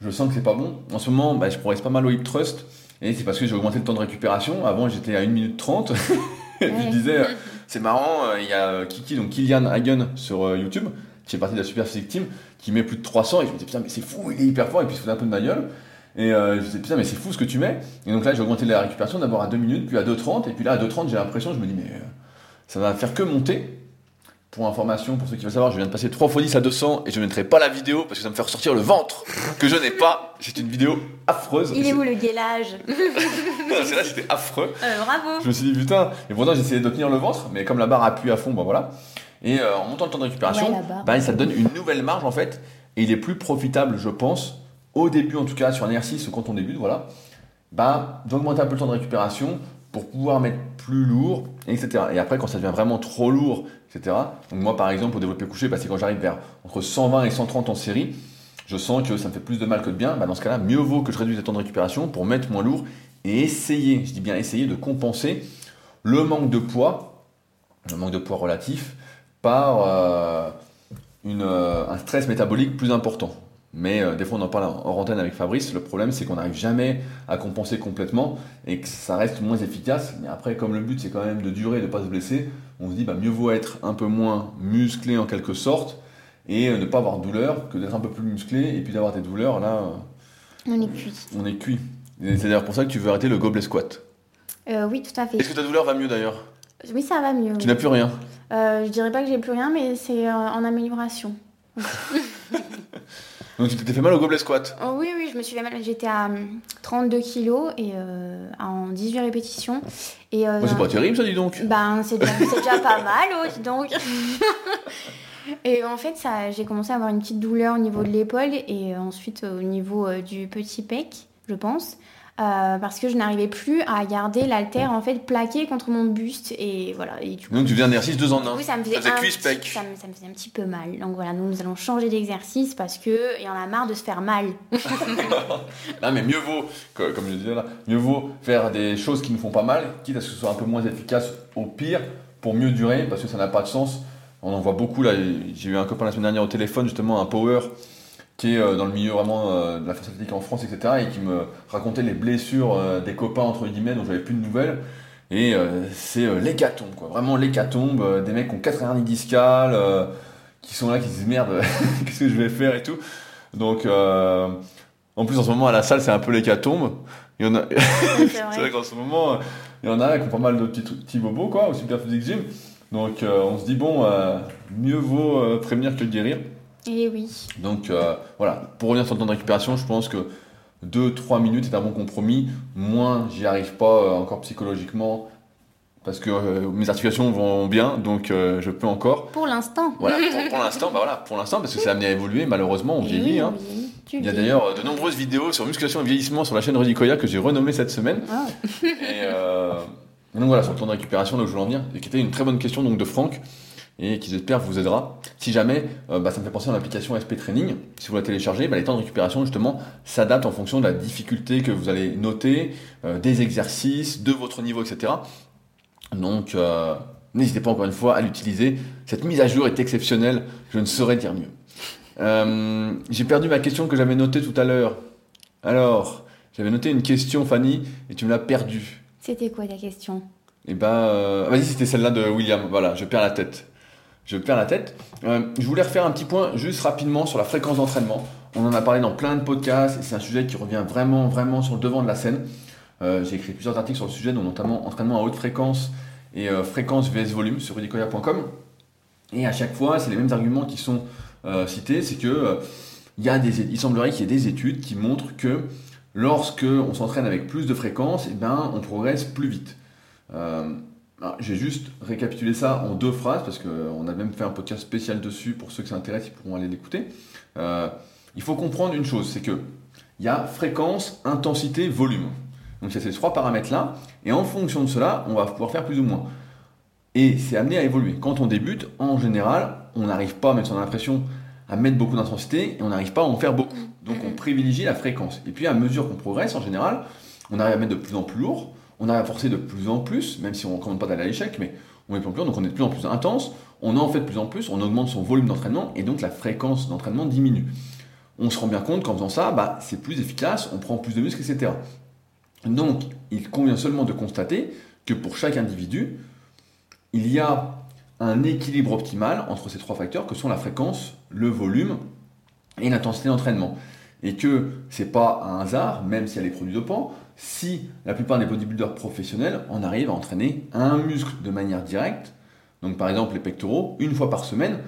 je sens que c'est pas bon. En ce moment, bah, je progresse pas mal au hip thrust, et c'est parce que j'ai augmenté le temps de récupération. Avant, j'étais à 1 minute 30, et [LAUGHS] [LAUGHS] je disais, euh, c'est marrant, euh, il y a Kiki, donc Kylian Hagen sur euh, YouTube, qui fait partie de la Super Physique Team, qui met plus de 300, et je me dis, putain, mais c'est fou, il est hyper fort, et puis il se fait un peu de ma gueule. Et je me disais, putain, mais c'est fou ce que tu mets. Et donc là, j'ai augmenté la récupération d'abord à 2 minutes, puis à 2.30, et puis là, à 2.30, j'ai l'impression, je me dis, mais ça va faire que monter. Pour information, pour ceux qui veulent savoir, je viens de passer 3 x 10 à 200 et je ne mettrai pas la vidéo parce que ça me fait ressortir le ventre que je n'ai pas. C'est une vidéo affreuse. Il est où le gailage [LAUGHS] C'est là, c'était affreux. Euh, bravo. Je me suis dit, putain, et pourtant j'ai essayé de tenir le ventre, mais comme la barre appuie à fond, ben voilà. Et euh, en montant le temps de récupération, bah, ça te donne une nouvelle marge en fait, et il est plus profitable, je pense, au début en tout cas, sur un exercice quand on débute, voilà, bah, d'augmenter un peu le temps de récupération pour pouvoir mettre plus lourd, etc. Et après, quand ça devient vraiment trop lourd, etc. Donc moi, par exemple, au développé couché, parce que quand j'arrive vers entre 120 et 130 en série, je sens que ça me fait plus de mal que de bien. Bah, dans ce cas-là, mieux vaut que je réduise le temps de récupération pour mettre moins lourd et essayer, je dis bien essayer, de compenser le manque de poids, le manque de poids relatif, par euh, euh, un stress métabolique plus important. Mais euh, des fois, on en parle en antenne avec Fabrice. Le problème, c'est qu'on n'arrive jamais à compenser complètement et que ça reste moins efficace. Mais après, comme le but, c'est quand même de durer et de ne pas se blesser, on se dit, bah, mieux vaut être un peu moins musclé en quelque sorte et euh, ne pas avoir de douleur que d'être un peu plus musclé et puis d'avoir des douleurs. Là, euh, on est cuit. On est cuit. C'est d'ailleurs pour ça que tu veux arrêter le gobelet squat. oui, tout à fait. Est-ce que ta douleur va mieux d'ailleurs? Oui, ça va mieux. Tu n'as plus rien? Je dirais pas que j'ai plus rien, mais c'est en amélioration. [LAUGHS] Donc tu t'es fait mal au gobelet squat oh, Oui, oui, je me suis fait mal. J'étais à 32 hum, kilos et euh, en 18 répétitions. Et, euh, c'est pas terrible ça, dis donc Ben, c'est déjà, déjà, pas [LAUGHS] mal, oh, dis donc [LAUGHS] Et en fait, ça, j'ai commencé à avoir une petite douleur au niveau de l'épaule et ensuite au niveau du petit pec, je pense. Euh, parce que je n'arrivais plus à garder l'altère en fait plaqué contre mon buste et voilà. Et du coup, donc tu faisais un exercice deux en un. Oui, ça me faisait, ça, un petit, ça, me, ça me, faisait un petit peu mal. Donc voilà, nous, nous allons changer d'exercice parce que y en a marre de se faire mal. [LAUGHS] [LAUGHS] non mais mieux vaut, comme je disais là, mieux vaut faire des choses qui ne font pas mal, quitte à ce que ce soit un peu moins efficace au pire pour mieux durer parce que ça n'a pas de sens. On en voit beaucoup là. J'ai eu un copain la semaine dernière au téléphone justement un power qui est euh, dans le milieu vraiment euh, de la force athlétique en France, etc., et qui me racontait les blessures euh, des copains, entre guillemets, dont j'avais plus de nouvelles. Et c'est l'hécatombe, quoi. Vraiment l'hécatombe. des mecs qui ont 4 hernies discales, qui sont là, qui se disent merde, [LAUGHS] qu'est-ce que je vais faire et tout. Donc, en plus, en ce moment, à la salle, c'est un peu l'hécatombe. Il y en a... c'est [LAUGHS] vrai, qu'en ce moment, il y en a qui ont pas mal de petits, petits bobos, quoi, au Super Physique Gym. Donc, on se dit, bon, mieux vaut prévenir que guérir. Et eh oui. Donc euh, voilà, pour revenir sur le temps de récupération, je pense que 2-3 minutes est un bon compromis. Moins, j'y arrive pas euh, encore psychologiquement parce que euh, mes articulations vont bien, donc je peux encore. Pour l'instant. Voilà, pour, l'instant, bah voilà, pour l'instant, parce que c'est amené à évoluer. Malheureusement, on vieillit. Hein. Il y a d'ailleurs de nombreuses vidéos sur musculation et vieillissement sur la chaîne Redicoya que j'ai renommée cette semaine. Ah. et donc voilà, sur le temps de récupération, là où je voulais en venir, et qui était une très bonne question donc de Franck et qui j'espère vous aidera. Si jamais, euh, bah, ça me fait penser à l'application SP Training. Si vous la téléchargez, bah, les temps de récupération justement s'adaptent en fonction de la difficulté que vous allez noter, euh, des exercices, de votre niveau, etc. Donc euh, n'hésitez pas encore une fois à l'utiliser. Cette mise à jour est exceptionnelle, je ne saurais dire mieux. J'ai perdu ma question que j'avais notée tout à l'heure. Alors, j'avais noté une question, Fanny, et tu me l'as perdue. C'était quoi ta question? Eh ben, vas-y, c'était celle-là de William. Voilà, je perds la tête je perds la tête. Euh, je voulais refaire un petit point juste rapidement sur la fréquence d'entraînement. On en a parlé dans plein de podcasts et c'est un sujet qui revient vraiment, vraiment sur le devant de la scène. Euh, j'ai écrit plusieurs articles sur le sujet, dont notamment entraînement à haute fréquence et euh, fréquence vs volume sur rudicoya.com. Et à chaque fois, c'est les mêmes arguments qui sont cités, c'est que y a des, semblerait qu'il y ait des études qui montrent que lorsque on s'entraîne avec plus de fréquence, eh ben, on progresse plus vite. Ah, j'ai juste récapitulé ça en deux phrases parce qu'on a même fait un podcast spécial dessus pour ceux qui s'intéressent, ils pourront aller l'écouter. Euh, il faut comprendre une chose, c'est que il y a fréquence, intensité, volume. Donc il y a ces trois paramètres-là, et en fonction de cela, on va pouvoir faire plus ou moins. Et c'est amené à évoluer. Quand on débute, en général, on n'arrive pas, même a l'impression, à mettre beaucoup d'intensité, et on n'arrive pas à en faire beaucoup. Donc on privilégie la fréquence. Et puis à mesure qu'on progresse, en général, on arrive à mettre de plus en plus lourd, on a forcé de plus en plus, même si on ne recommande pas d'aller à l'échec, mais on est plus en plus, donc on est de plus en plus intense, on en fait de plus en plus, on augmente son volume d'entraînement et donc la fréquence d'entraînement diminue. On se rend bien compte qu'en faisant ça, bah, c'est plus efficace, on prend plus de muscles, etc. Donc, il convient seulement de constater que pour chaque individu, il y a un équilibre optimal entre ces trois facteurs que sont la fréquence, le volume et l'intensité d'entraînement. Et que c'est pas un hasard, même s'il y a les produits dopants, si la plupart des bodybuilders professionnels en arrivent à entraîner un muscle de manière directe, donc par exemple les pectoraux, une fois par semaine,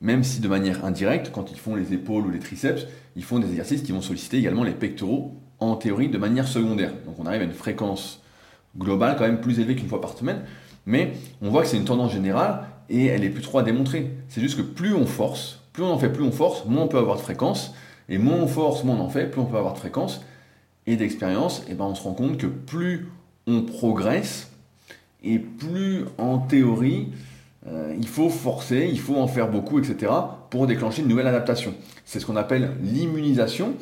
même si de manière indirecte, quand ils font les épaules ou les triceps, ils font des exercices qui vont solliciter également les pectoraux en théorie de manière secondaire. Donc on arrive à une fréquence globale quand même plus élevée qu'une fois par semaine, mais on voit que c'est une tendance générale et elle est plus trop à démontrer. C'est juste que plus on force, plus on en fait, plus on force, moins on peut avoir de fréquence, et moins on force, moins on en fait, plus on peut avoir de fréquence et d'expérience, et eh ben on se rend compte que plus on progresse, et plus en théorie, euh, il faut forcer, il faut en faire beaucoup, etc., pour déclencher une nouvelle adaptation. C'est ce qu'on appelle l'immunisation.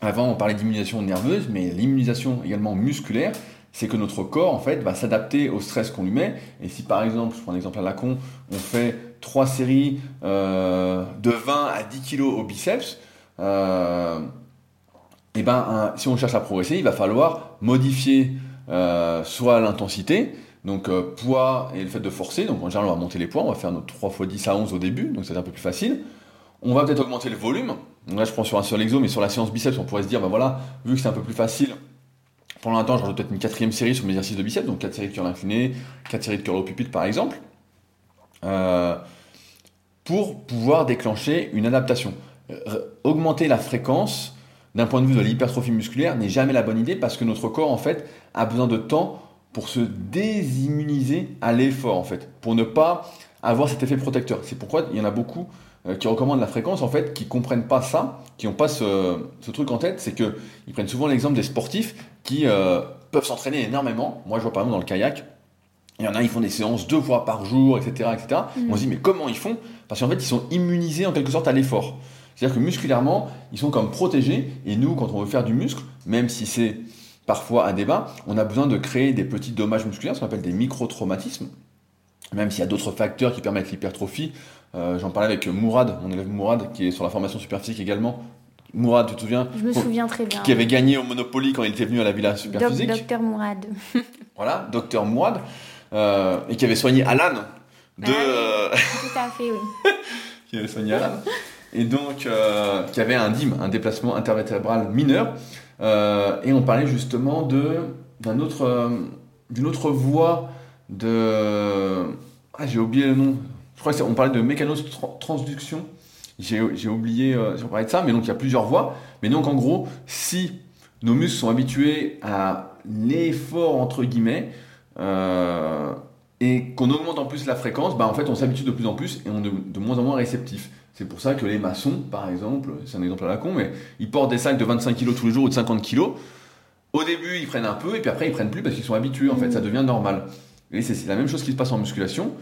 Avant, on parlait d'immunisation nerveuse, mais l'immunisation également musculaire, c'est que notre corps, en fait, va s'adapter au stress qu'on lui met. Et si, par exemple, je prends un exemple à la con, on fait trois séries euh, de 20 à 10 kg au biceps, euh, et eh ben, si on cherche à progresser, il va falloir modifier euh, soit l'intensité, donc euh, poids et le fait de forcer. Donc en général, on va monter les poids, on va faire notre 3 x 10 à 11 au début, donc c'est un peu plus facile. On va peut-être augmenter le volume. Là, je prends sur un seul exo, mais sur la séance biceps, on pourrait se dire, ben voilà, vu que c'est un peu plus facile, pour l'instant, je rajoute peut-être une quatrième série sur mes exercices de biceps, donc 4 séries de curl incliné, 4 séries de curl au pupitre par exemple. Euh, pour pouvoir déclencher une adaptation. Euh, augmenter la fréquence d'un point de vue de l'hypertrophie musculaire n'est jamais la bonne idée parce que notre corps en fait a besoin de temps pour se désimmuniser à l'effort en fait, pour ne pas avoir cet effet protecteur. C'est pourquoi il y en a beaucoup euh, qui recommandent la fréquence en fait, qui comprennent pas ça, qui n'ont pas ce, truc en tête, c'est que ils prennent souvent l'exemple des sportifs qui euh, peuvent s'entraîner énormément. Moi je vois par exemple dans le kayak, il y en a, ils font des séances deux fois par jour, etc. etc. Mm. On se dit, mais comment ils font? Parce qu'en fait, ils sont immunisés en quelque sorte à l'effort. C'est-à-dire que musculairement, ils sont comme protégés. Et nous, quand on veut faire du muscle, même si c'est parfois un débat, on a besoin de créer des petits dommages musculaires, ce qu'on appelle des micro-traumatismes. Même s'il y a d'autres facteurs qui permettent l'hypertrophie. Euh, j'en parlais avec Mourad, mon élève Mourad, qui est sur la formation superphysique également. Mourad, tu te souviens Je me souviens très bien. Qui avait gagné au Monopoly quand il était venu à la Villa Superphysique. docteur Mourad. [LAUGHS] voilà, docteur Mourad. Euh, et qui avait soigné Alan de. Ah tout à fait, oui. [LAUGHS] qui avait soigné Alan et donc euh, qui avait un DIM, un déplacement intervertébral mineur. Euh, et on parlait justement d'un autre euh, d'une autre voie de ah j'ai oublié le nom. Je crois qu'on parlait de mécanotransduction. J'ai oublié si on de ça, mais donc il y a plusieurs voies. Mais donc en gros, si nos muscles sont habitués à l'effort entre guillemets et qu'on augmente en plus la fréquence, bah en fait on s'habitue de plus en plus et on est de moins en moins réceptif. C'est pour ça que les maçons, par exemple, c'est un exemple à la con, mais ils portent des sacs de 25 kg tous les jours ou de 50 kg. Au début, ils prennent un peu, et puis après, ils prennent plus parce qu'ils sont habitués, en fait, ça devient normal. Et c'est la même chose qui se passe en musculation.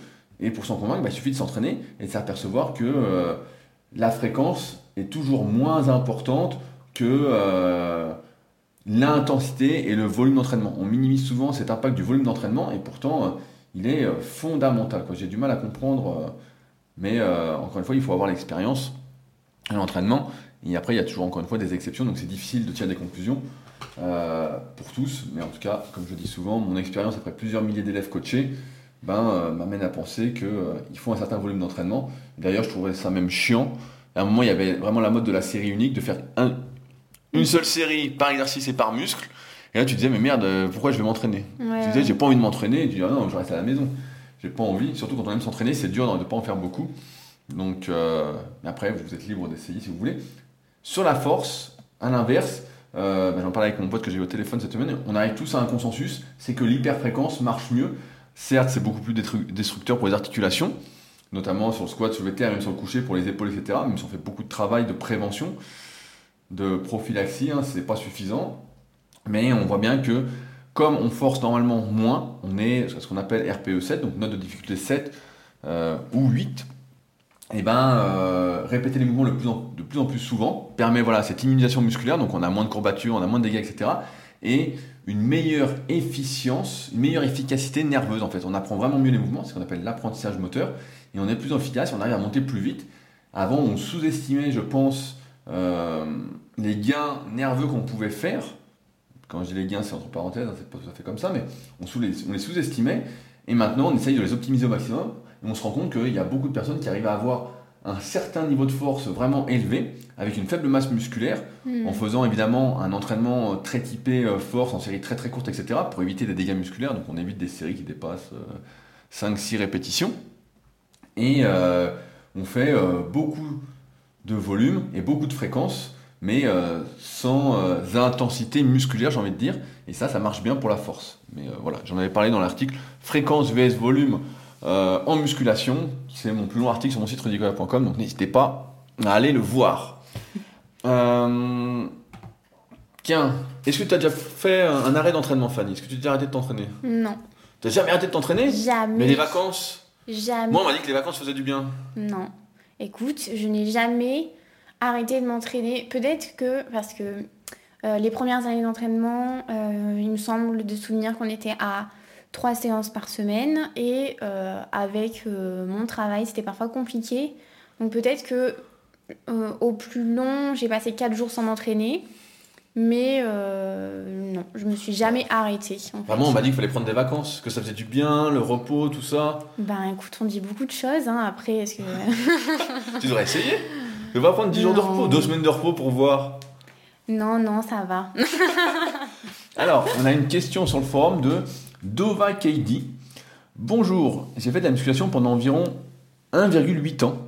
Et pour s'en convaincre, bah, il suffit de s'entraîner et de s'apercevoir que euh, la fréquence est toujours moins importante que euh, l'intensité et le volume d'entraînement. On minimise souvent cet impact du volume d'entraînement, et pourtant, euh, il est fondamental. J'ai du mal à comprendre mais euh, encore une fois, il faut avoir l'expérience et l'entraînement. Et après, il y a toujours encore une fois des exceptions, donc c'est difficile de tirer des conclusions euh, pour tous. Mais en tout cas, comme je dis souvent, mon expérience après plusieurs milliers d'élèves coachés ben, euh, m'amène à penser qu'il faut un certain volume d'entraînement. D'ailleurs, je trouvais ça même chiant. À un moment, il y avait vraiment la mode de la série unique, de faire une seule série par exercice et par muscle. Et là, tu disais, mais merde, pourquoi je vais m'entraîner? Tu disais, j'ai pas envie de m'entraîner. Et tu dis, ah non, je reste à la maison j'ai pas envie. Surtout quand on aime s'entraîner, c'est dur de ne pas en faire beaucoup. Donc, euh, après, vous êtes libre d'essayer si vous voulez. Sur la force, à l'inverse, euh, ben, j'en parlais avec mon pote que j'ai eu au téléphone cette semaine, on arrive tous à un consensus, c'est que l'hyperfréquence marche mieux. Certes, c'est beaucoup plus destructeur pour les articulations, notamment sur le squat, sur le terre, même sur le coucher, pour les épaules, etc. Même si on fait beaucoup de travail de prévention, de prophylaxie, hein, c'est pas suffisant. Mais on voit bien que comme on force normalement moins, on est ce qu'on appelle RPE 7, donc note de difficulté 7 euh, ou 8, et eh ben, euh, répéter les mouvements de plus en plus souvent permet voilà, cette immunisation musculaire, donc on a moins de courbatures, on a moins de dégâts, etc. Et une meilleure efficience, une meilleure efficacité nerveuse en fait. On apprend vraiment mieux les mouvements, c'est ce qu'on appelle l'apprentissage moteur, et on est plus efficace, on arrive à monter plus vite. Avant, on sous-estimait, je pense, euh, les gains nerveux qu'on pouvait faire quand je dis les gains, c'est entre parenthèses, hein, c'est pas tout à fait comme ça, mais on, les, on les sous-estimait, et maintenant on essaye de les optimiser au maximum, et on se rend compte qu'il y a beaucoup de personnes qui arrivent à avoir un certain niveau de force vraiment élevé, avec une faible masse musculaire, hmm. en faisant évidemment un entraînement euh, très typé euh, force, en série très très courte, etc., pour éviter des dégâts musculaires, donc on évite des séries qui dépassent 5-6 euh, répétitions, et on fait beaucoup de volume et beaucoup de fréquences, mais euh, sans euh, intensité musculaire, j'ai envie de dire. Et ça, ça marche bien pour la force. Mais euh, voilà, j'en avais parlé dans l'article Fréquence vs volume en musculation. C'est mon plus long article sur mon site redicola.com, donc n'hésitez pas à aller le voir. Tiens, est-ce que tu as déjà fait un, arrêt d'entraînement, Fanny? Est-ce que tu as déjà arrêté de t'entraîner? Non. Tu jamais arrêté de t'entraîner? Jamais. Mais les vacances? Jamais. Moi, on m'a dit que les vacances faisaient du bien. Non. Écoute, je n'ai jamais arrêter de m'entraîner. Peut-être que, parce que euh, les premières années d'entraînement, euh, il me semble de souvenir qu'on était à trois séances par semaine et euh, avec mon travail, c'était parfois compliqué. Donc peut-être que au plus long, j'ai passé quatre jours sans m'entraîner. Mais non, je me suis jamais arrêtée. Vraiment, on m'a dit qu'il fallait prendre des vacances, que ça faisait du bien, le repos, tout ça. Ben écoute, on dit beaucoup de choses. Hein. Après, est-ce que. [LAUGHS] [LAUGHS] tu devrais essayer je vais prendre 10 jours de repos, 2 semaines de repos pour voir. Non, non, ça va. [LAUGHS] Alors, on a une question sur le forum de Dova KD. Bonjour, j'ai fait de la musculation pendant environ 1,8 ans.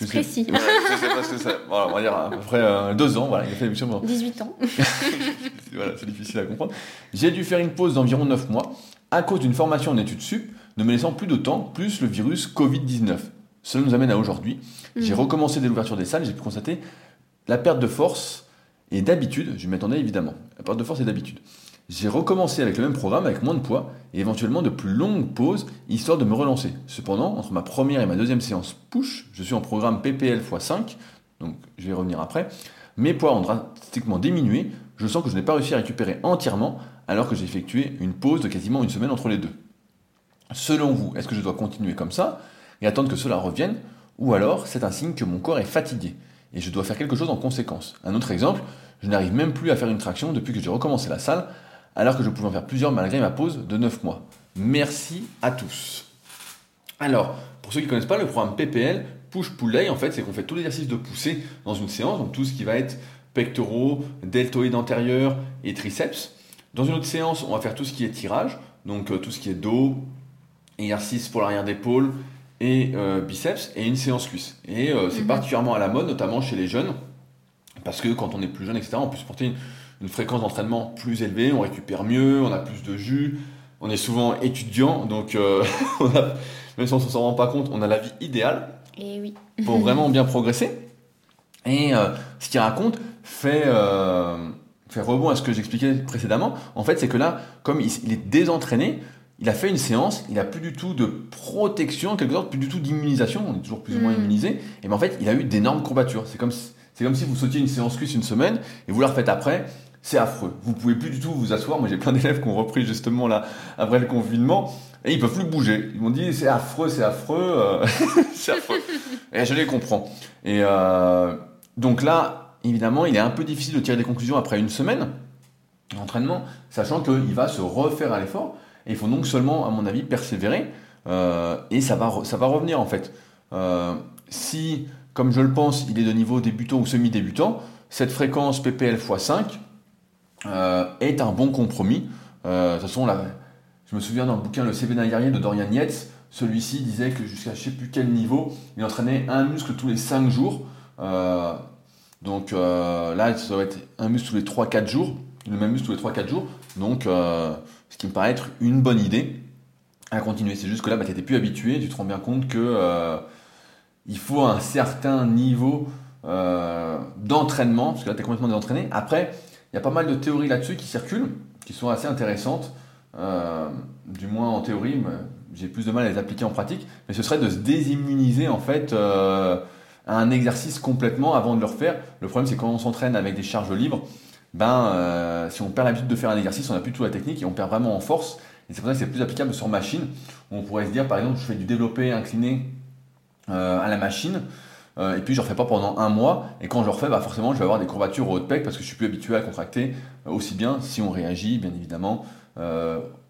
Je précis. Sais, pas ce que c'est. Voilà, on va dire à peu près euh, deux ans, voilà, il a fait l'émission pendant... 18 ans. [LAUGHS] voilà, c'est difficile à comprendre. J'ai dû faire une pause d'environ 9 mois à cause d'une formation en études sup, ne me laissant plus de temps, plus le virus Covid-19. Cela nous amène à aujourd'hui. J'ai Mhm. recommencé dès l'ouverture des salles, j'ai pu constater la perte de force et d'habitude, je m'attendais évidemment, la perte de force et d'habitude. J'ai recommencé avec le même programme, avec moins de poids et éventuellement de plus longues pauses, histoire de me relancer. Cependant, entre ma première et ma deuxième séance push, je suis en programme PPL x5, donc je vais y revenir après. Mes poids ont drastiquement diminué, je sens que je n'ai pas réussi à récupérer entièrement alors que j'ai effectué une pause de quasiment une semaine entre les deux. Selon vous, est-ce que je dois continuer comme ça? Et attendre que cela revienne ou alors c'est un signe que mon corps est fatigué et je dois faire quelque chose en conséquence Un autre exemple, je n'arrive même plus à faire une traction depuis que j'ai recommencé la salle alors que je pouvais en faire plusieurs malgré ma pause de 9 mois. Merci à tous. Alors, pour ceux qui ne connaissent pas, le programme PPL, Push Pull Day, en fait, c'est qu'on fait tout l'exercice de poussée dans une séance, donc tout ce qui va être pectoraux, deltoïdes antérieurs et triceps. Dans une autre séance, on va faire tout ce qui est tirage, donc euh, tout ce qui est dos, exercice pour l'arrière d'épaule et euh, biceps, et une séance cuisse. Et euh, c'est Mhm. particulièrement à la mode, notamment chez les jeunes, parce que quand on est plus jeune, etc., on peut supporter une, une fréquence d'entraînement plus élevée, on récupère mieux, on a plus de jus, on est souvent étudiant, donc euh, [LAUGHS] on a- même si on ne s'en rend pas compte, on a la vie idéale Et oui. pour vraiment [LAUGHS] bien progresser. Et ce qu'il raconte fait, fait rebond à ce que j'expliquais précédemment. En fait, c'est que là, comme il, il est désentraîné, il a fait une séance, il a plus du tout de protection, en quelque sorte, plus du tout d'immunisation. On est toujours plus ou moins Mm. immunisé. Et ben en fait, il a eu d'énormes courbatures. C'est comme, si- c'est comme si vous sautiez une séance cuisse une semaine et vous la refaites après. C'est affreux. Vous pouvez plus du tout vous asseoir. Moi, j'ai plein d'élèves qui ont repris justement là après le confinement et ils peuvent plus bouger. Ils m'ont dit c'est affreux, c'est affreux, euh, [LAUGHS] c'est affreux. Et je les comprends. Et euh, donc là, évidemment, il est un peu difficile de tirer des conclusions après une semaine d'entraînement, sachant qu'il va se refaire à l'effort. Et il faut donc seulement, à mon avis, persévérer. euh, et ça va, ça va revenir en fait. Euh, si, comme je le pense, il est de niveau débutant ou semi-débutant, cette fréquence PPL x5 euh, est un bon compromis. De toute façon, là, je me souviens dans le bouquin Le CV d'un de Dorian Yates, celui-ci disait que jusqu'à je sais plus quel niveau, il entraînait un muscle tous les 5 jours. Donc là, ça doit être un muscle tous les 3-4 jours, le même muscle tous les 3-4 jours. Donc, ce qui me paraît être une bonne idée à continuer. C'est juste que là, bah, tu n'étais plus habitué, tu te rends bien compte que euh, il faut un certain niveau euh, d'entraînement, parce que là, tu es complètement désentraîné. Après, il y a pas mal de théories là-dessus qui circulent, qui sont assez intéressantes, euh, du moins en théorie, mais j'ai plus de mal à les appliquer en pratique, mais ce serait de se désimmuniser en fait à un exercice complètement avant de le refaire. Le problème, c'est quand on s'entraîne avec des charges libres, ben, euh, si on perd l'habitude de faire un exercice, on n'a plus tout la technique et on perd vraiment en force. Et c'est pour ça que c'est plus applicable sur machine. On pourrait se dire, par exemple, je fais du développé incliné euh, à la machine, euh, et puis je ne refais pas pendant un mois, et quand je refais, bah forcément, je vais avoir des courbatures au haut de pec parce que je suis plus habitué à contracter aussi bien si on réagit, bien évidemment,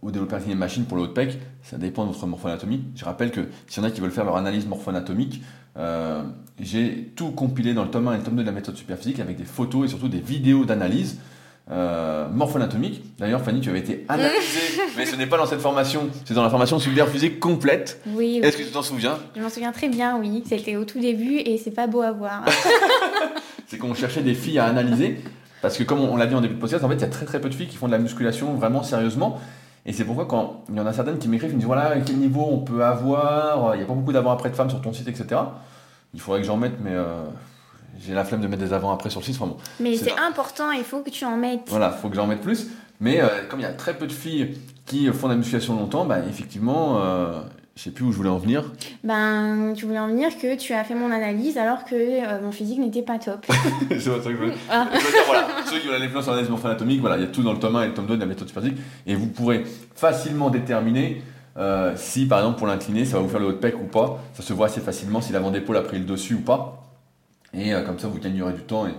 au développé incliné de machine pour le haut de pec. Ça dépend de votre morphoanatomie. Je rappelle que s'il y en a qui veulent faire leur analyse morphoanatomique, euh, j'ai tout compilé dans le tome 1 et le tome 2 de la méthode superphysique avec des photos et surtout des vidéos d'analyse euh, morpho-anatomique. D'ailleurs, Fanny, tu avais été analysée, [LAUGHS] mais ce n'est pas dans cette formation, c'est dans la formation superphysique complète. Oui, Est-ce oui. que tu t'en souviens? Je m'en souviens très bien, oui. C'était au tout début et c'est pas beau à voir. [LAUGHS] C'est qu'on cherchait des filles à analyser, parce que comme on l'a dit en début de podcast, en fait, il y a très très peu de filles qui font de la musculation vraiment sérieusement. Et c'est pourquoi quand il y en a certaines qui m'écrivent, qui me disent voilà, quel niveau on peut avoir, il n'y a pas beaucoup d'avant-après de femmes sur ton site, etc. Il faudrait que j'en mette, mais euh, j'ai la flemme de mettre des avant-après sur le site. Enfin bon, Mais C'est important, il faut que tu en mettes. Voilà, faut que j'en mette plus. Mais euh, comme il y a très peu de filles qui font de la musculation longtemps, bah, effectivement, euh, je sais plus où je voulais en venir. Ben, tu voulais en venir que tu as fait mon analyse alors que euh, mon physique n'était pas top. C'est ça que je voulais. Ah. Je veux dire, voilà, ceux qui plus loin sur l'analyse morpho-anatomique, voilà, il y a tout dans le tome 1 et le tome 2 de la méthode superphysique. Et vous pourrez facilement déterminer euh, si, par exemple, pour l'incliner, ça va vous faire le haut de pec ou pas. Ça se voit assez facilement si l'avant d'épaule a pris le dessus ou pas. Et euh, comme ça, vous gagnerez du temps et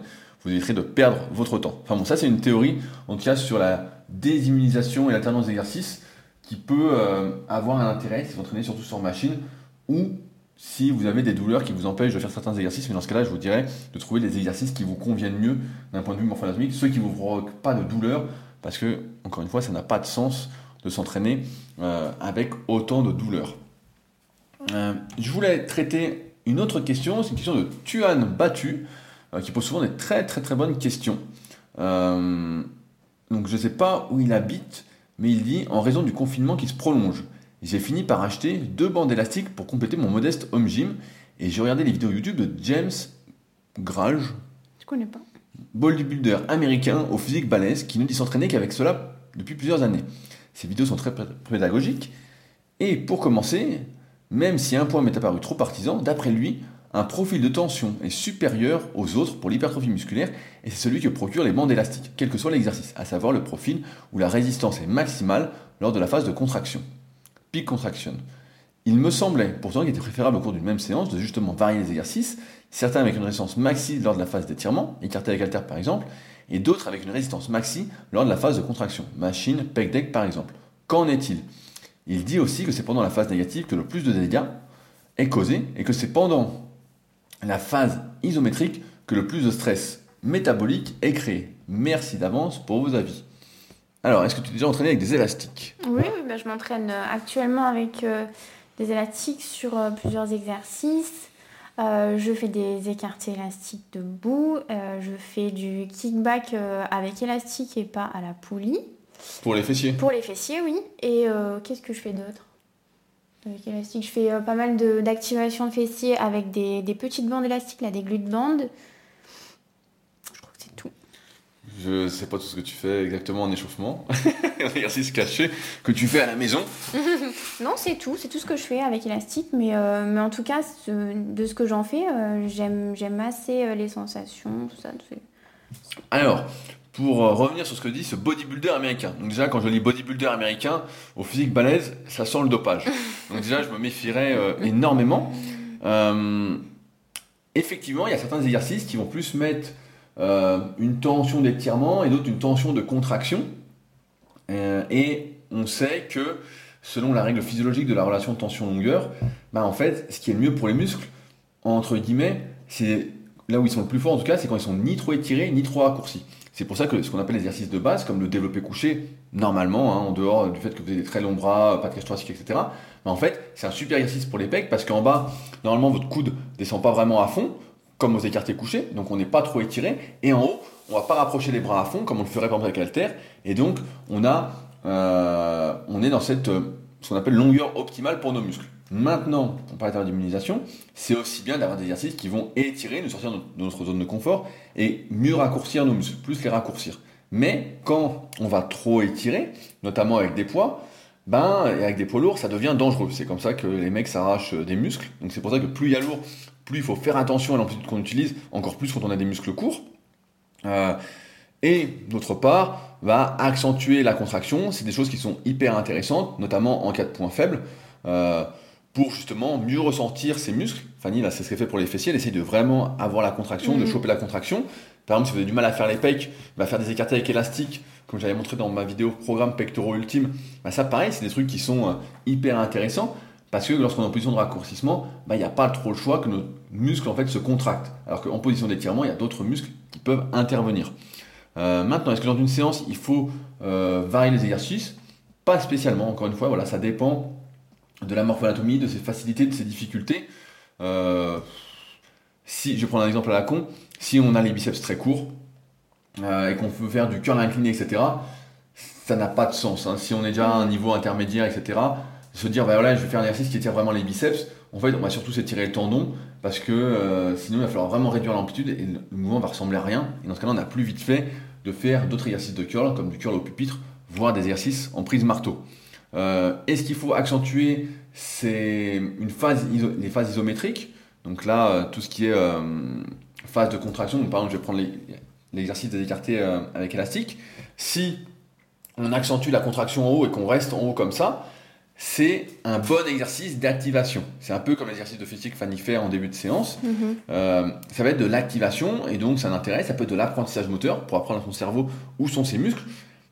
vous éviterez de perdre votre temps. Enfin bon, ça, c'est une théorie, en tout cas, sur la désimmunisation et l'alternance d'exercices qui peut euh, avoir un intérêt si vous entraînez surtout sur machine ou si vous avez des douleurs qui vous empêchent de faire certains exercices. Mais dans ce cas-là, je vous dirais de trouver des exercices qui vous conviennent mieux d'un point de vue morpho-anatomique, ceux qui ne vous provoquent pas de douleur, parce que, encore une fois, ça n'a pas de sens de s'entraîner euh, avec autant de douleur. Euh, je voulais traiter une autre question, c'est une question de Tuan Batu, euh, qui pose souvent des très très très bonnes questions. Donc je ne sais pas où il habite, mais il dit en raison du confinement qui se prolonge, j'ai fini par acheter deux bandes élastiques pour compléter mon modeste home gym et j'ai regardé les vidéos YouTube de James Grage. Je connais pas? Bodybuilder américain au physique balèze qui ne dit s'entraîner qu'avec cela depuis plusieurs années. Ces vidéos sont très pédagogiques. Et pour commencer, même si un point m'est apparu trop partisan, d'après lui, un profil de tension est supérieur aux autres pour l'hypertrophie musculaire et c'est celui que procurent les bandes élastiques, quel que soit l'exercice, à savoir le profil où la résistance est maximale lors de la phase de contraction. Peak contraction. Il me semblait pourtant qu'il était préférable au cours d'une même séance de justement varier les exercices, certains avec une résistance maxi lors de la phase d'étirement, écarté avec halter par exemple, et d'autres avec une résistance maxi lors de la phase de contraction, machine, pec deck par exemple. Qu'en est-il? Il dit aussi que c'est pendant la phase négative que le plus de dégâts est causé et que c'est pendant la phase isométrique que le plus de stress métabolique est créé. Merci d'avance pour vos avis. Alors, est-ce que tu es déjà entraîné avec des élastiques? Oui, bah, je m'entraîne euh, actuellement avec euh, des élastiques sur euh, plusieurs exercices. je fais des écartés élastiques debout. je fais du kickback avec élastique et pas à la poulie. Pour les fessiers? Pour les fessiers, oui. Et qu'est-ce que je fais d'autre? Avec élastique. Je fais euh, pas mal d'activation de, fessiers avec des, petites bandes élastiques, là, des glutes bandes. Je crois que c'est tout. Je sais pas tout ce que tu fais exactement en échauffement. [LAUGHS] exercice caché que tu fais à la maison. [LAUGHS] non, c'est tout. C'est tout ce que je fais avec élastique. Mais, euh, mais en tout cas, de ce que j'en fais, euh, j'aime assez les sensations, tout ça. Alors, pour euh, revenir sur ce que dit ce bodybuilder américain. Donc déjà, quand je lis bodybuilder américain, au physique balèze, ça sent le dopage. [LAUGHS] Donc déjà, je me méfierais euh, énormément. Euh, effectivement, il y a certains exercices qui vont plus mettre une tension d'étirement et d'autres une tension de contraction. et on sait que, selon la règle physiologique de la relation tension-longueur, bah, en fait, ce qui est le mieux pour les muscles, entre guillemets, c'est là où ils sont le plus forts en tout cas, c'est quand ils sont ni trop étirés ni trop raccourcis. C'est pour ça que ce qu'on appelle les exercices de base, comme le développé couché, normalement, hein, en dehors du fait que vous avez des très longs bras, pas de cage thoracique, etc., en fait, c'est un super exercice pour les pecs parce qu'en bas, normalement, votre coude descend pas vraiment à fond, comme aux écartés couchés, donc on n'est pas trop étiré. Et en haut, on va pas rapprocher les bras à fond, comme on le ferait par exemple avec. Et donc, euh, on est dans cette, ce qu'on appelle longueur optimale pour nos muscles. Maintenant, on parle d'immunisation, c'est aussi bien d'avoir des exercices qui vont étirer, nous sortir de notre zone de confort et mieux raccourcir nos muscles, plus les raccourcir. Mais quand on va trop étirer, notamment avec des poids, ben, et avec des poids lourds, ça devient dangereux. C'est comme ça que les mecs s'arrachent des muscles. Donc c'est pour ça que plus il y a lourd, plus il faut faire attention à l'amplitude qu'on utilise, encore plus quand on a des muscles courts. Euh, et d'autre part, va accentuer la contraction. C'est des choses qui sont hyper intéressantes, notamment en cas de points faibles. Euh, pour justement mieux ressentir ses muscles. Fanny, là, c'est ce qu'elle fait pour les fessiers. Elle essaye de vraiment avoir la contraction, de mhm. choper la contraction. Par exemple, si vous avez du mal à faire les pecs, va faire des écartés avec élastique, comme j'avais montré dans ma vidéo programme pectoraux ultime. Bah, ça, pareil, c'est des trucs qui sont euh, hyper intéressants parce que lorsqu'on est en position de raccourcissement, bah, il n'y a pas trop le choix que nos muscles en fait se contractent. Alors qu'en position d'étirement, il y a d'autres muscles qui peuvent intervenir. Euh, maintenant, est-ce que dans une séance, il faut euh, varier les exercices? Pas spécialement. Encore une fois, voilà, ça dépend de la morphoanatomie, de ses facilités, de ses difficultés. Euh, si, je prends un exemple à la con, si on a les biceps très courts euh, et qu'on veut faire du curl incliné, etc., ça n'a pas de sens. Hein. Si on est déjà à un niveau intermédiaire, etc., se dire, bah voilà, je vais faire un exercice qui étire vraiment les biceps, en fait, on va surtout s'étirer le tendon parce que euh, sinon, il va falloir vraiment réduire l'amplitude et le mouvement va ressembler à rien. Et dans ce cas-là, on a plus vite fait de faire d'autres exercices de curl, comme du curl au pupitre, voire des exercices en prise marteau. Euh, est-ce qu'il faut accentuer une phase les phases isométriques? Donc là, euh, tout ce qui est euh, phase de contraction, donc par exemple, je vais prendre l'exercice des écartés avec élastique. Si on accentue la contraction en haut et qu'on reste en haut comme ça, c'est un bon exercice d'activation. C'est un peu comme l'exercice de fessier que Fanny fait en début de séance. Mm-hmm. ça va être de l'activation et donc ça intéresse. Ça peut être de l'apprentissage moteur pour apprendre à son cerveau où sont ses muscles.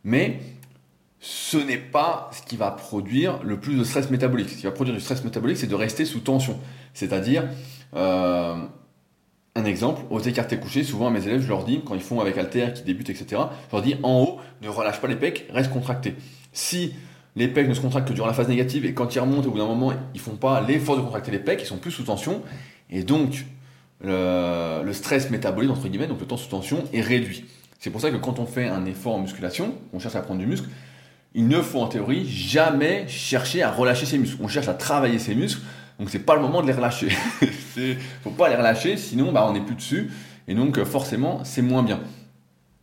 Mais ce n'est pas ce qui va produire le plus de stress métabolique. Ce qui va produire du stress métabolique, c'est de rester sous tension. C'est-à-dire, euh, un exemple, aux écartés couchés, souvent à mes élèves, je leur dis, quand ils font avec Alter, qui débutent, etc., je leur dis, en haut, ne relâche pas les pecs, reste contracté. Si les pecs ne se contractent que durant la phase négative et quand ils remontent, au bout d'un moment, ils font pas l'effort de contracter les pecs, ils sont plus sous tension, Et donc, le, stress métabolique, entre guillemets, donc le temps sous tension, est réduit. C'est pour ça que quand on fait un effort en musculation, on cherche à prendre du muscle, il ne faut en théorie jamais chercher à relâcher ses muscles. On cherche à travailler ses muscles, donc c'est pas le moment de les relâcher. [LAUGHS] ne faut pas les relâcher, sinon bah, on n'est plus dessus, et donc forcément c'est moins bien.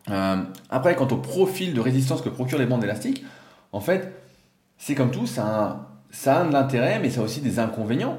Euh, après, quant au profil de résistance que procurent les bandes élastiques, en fait, c'est comme tout, ça a, ça a de l'intérêt, mais ça a aussi des inconvénients.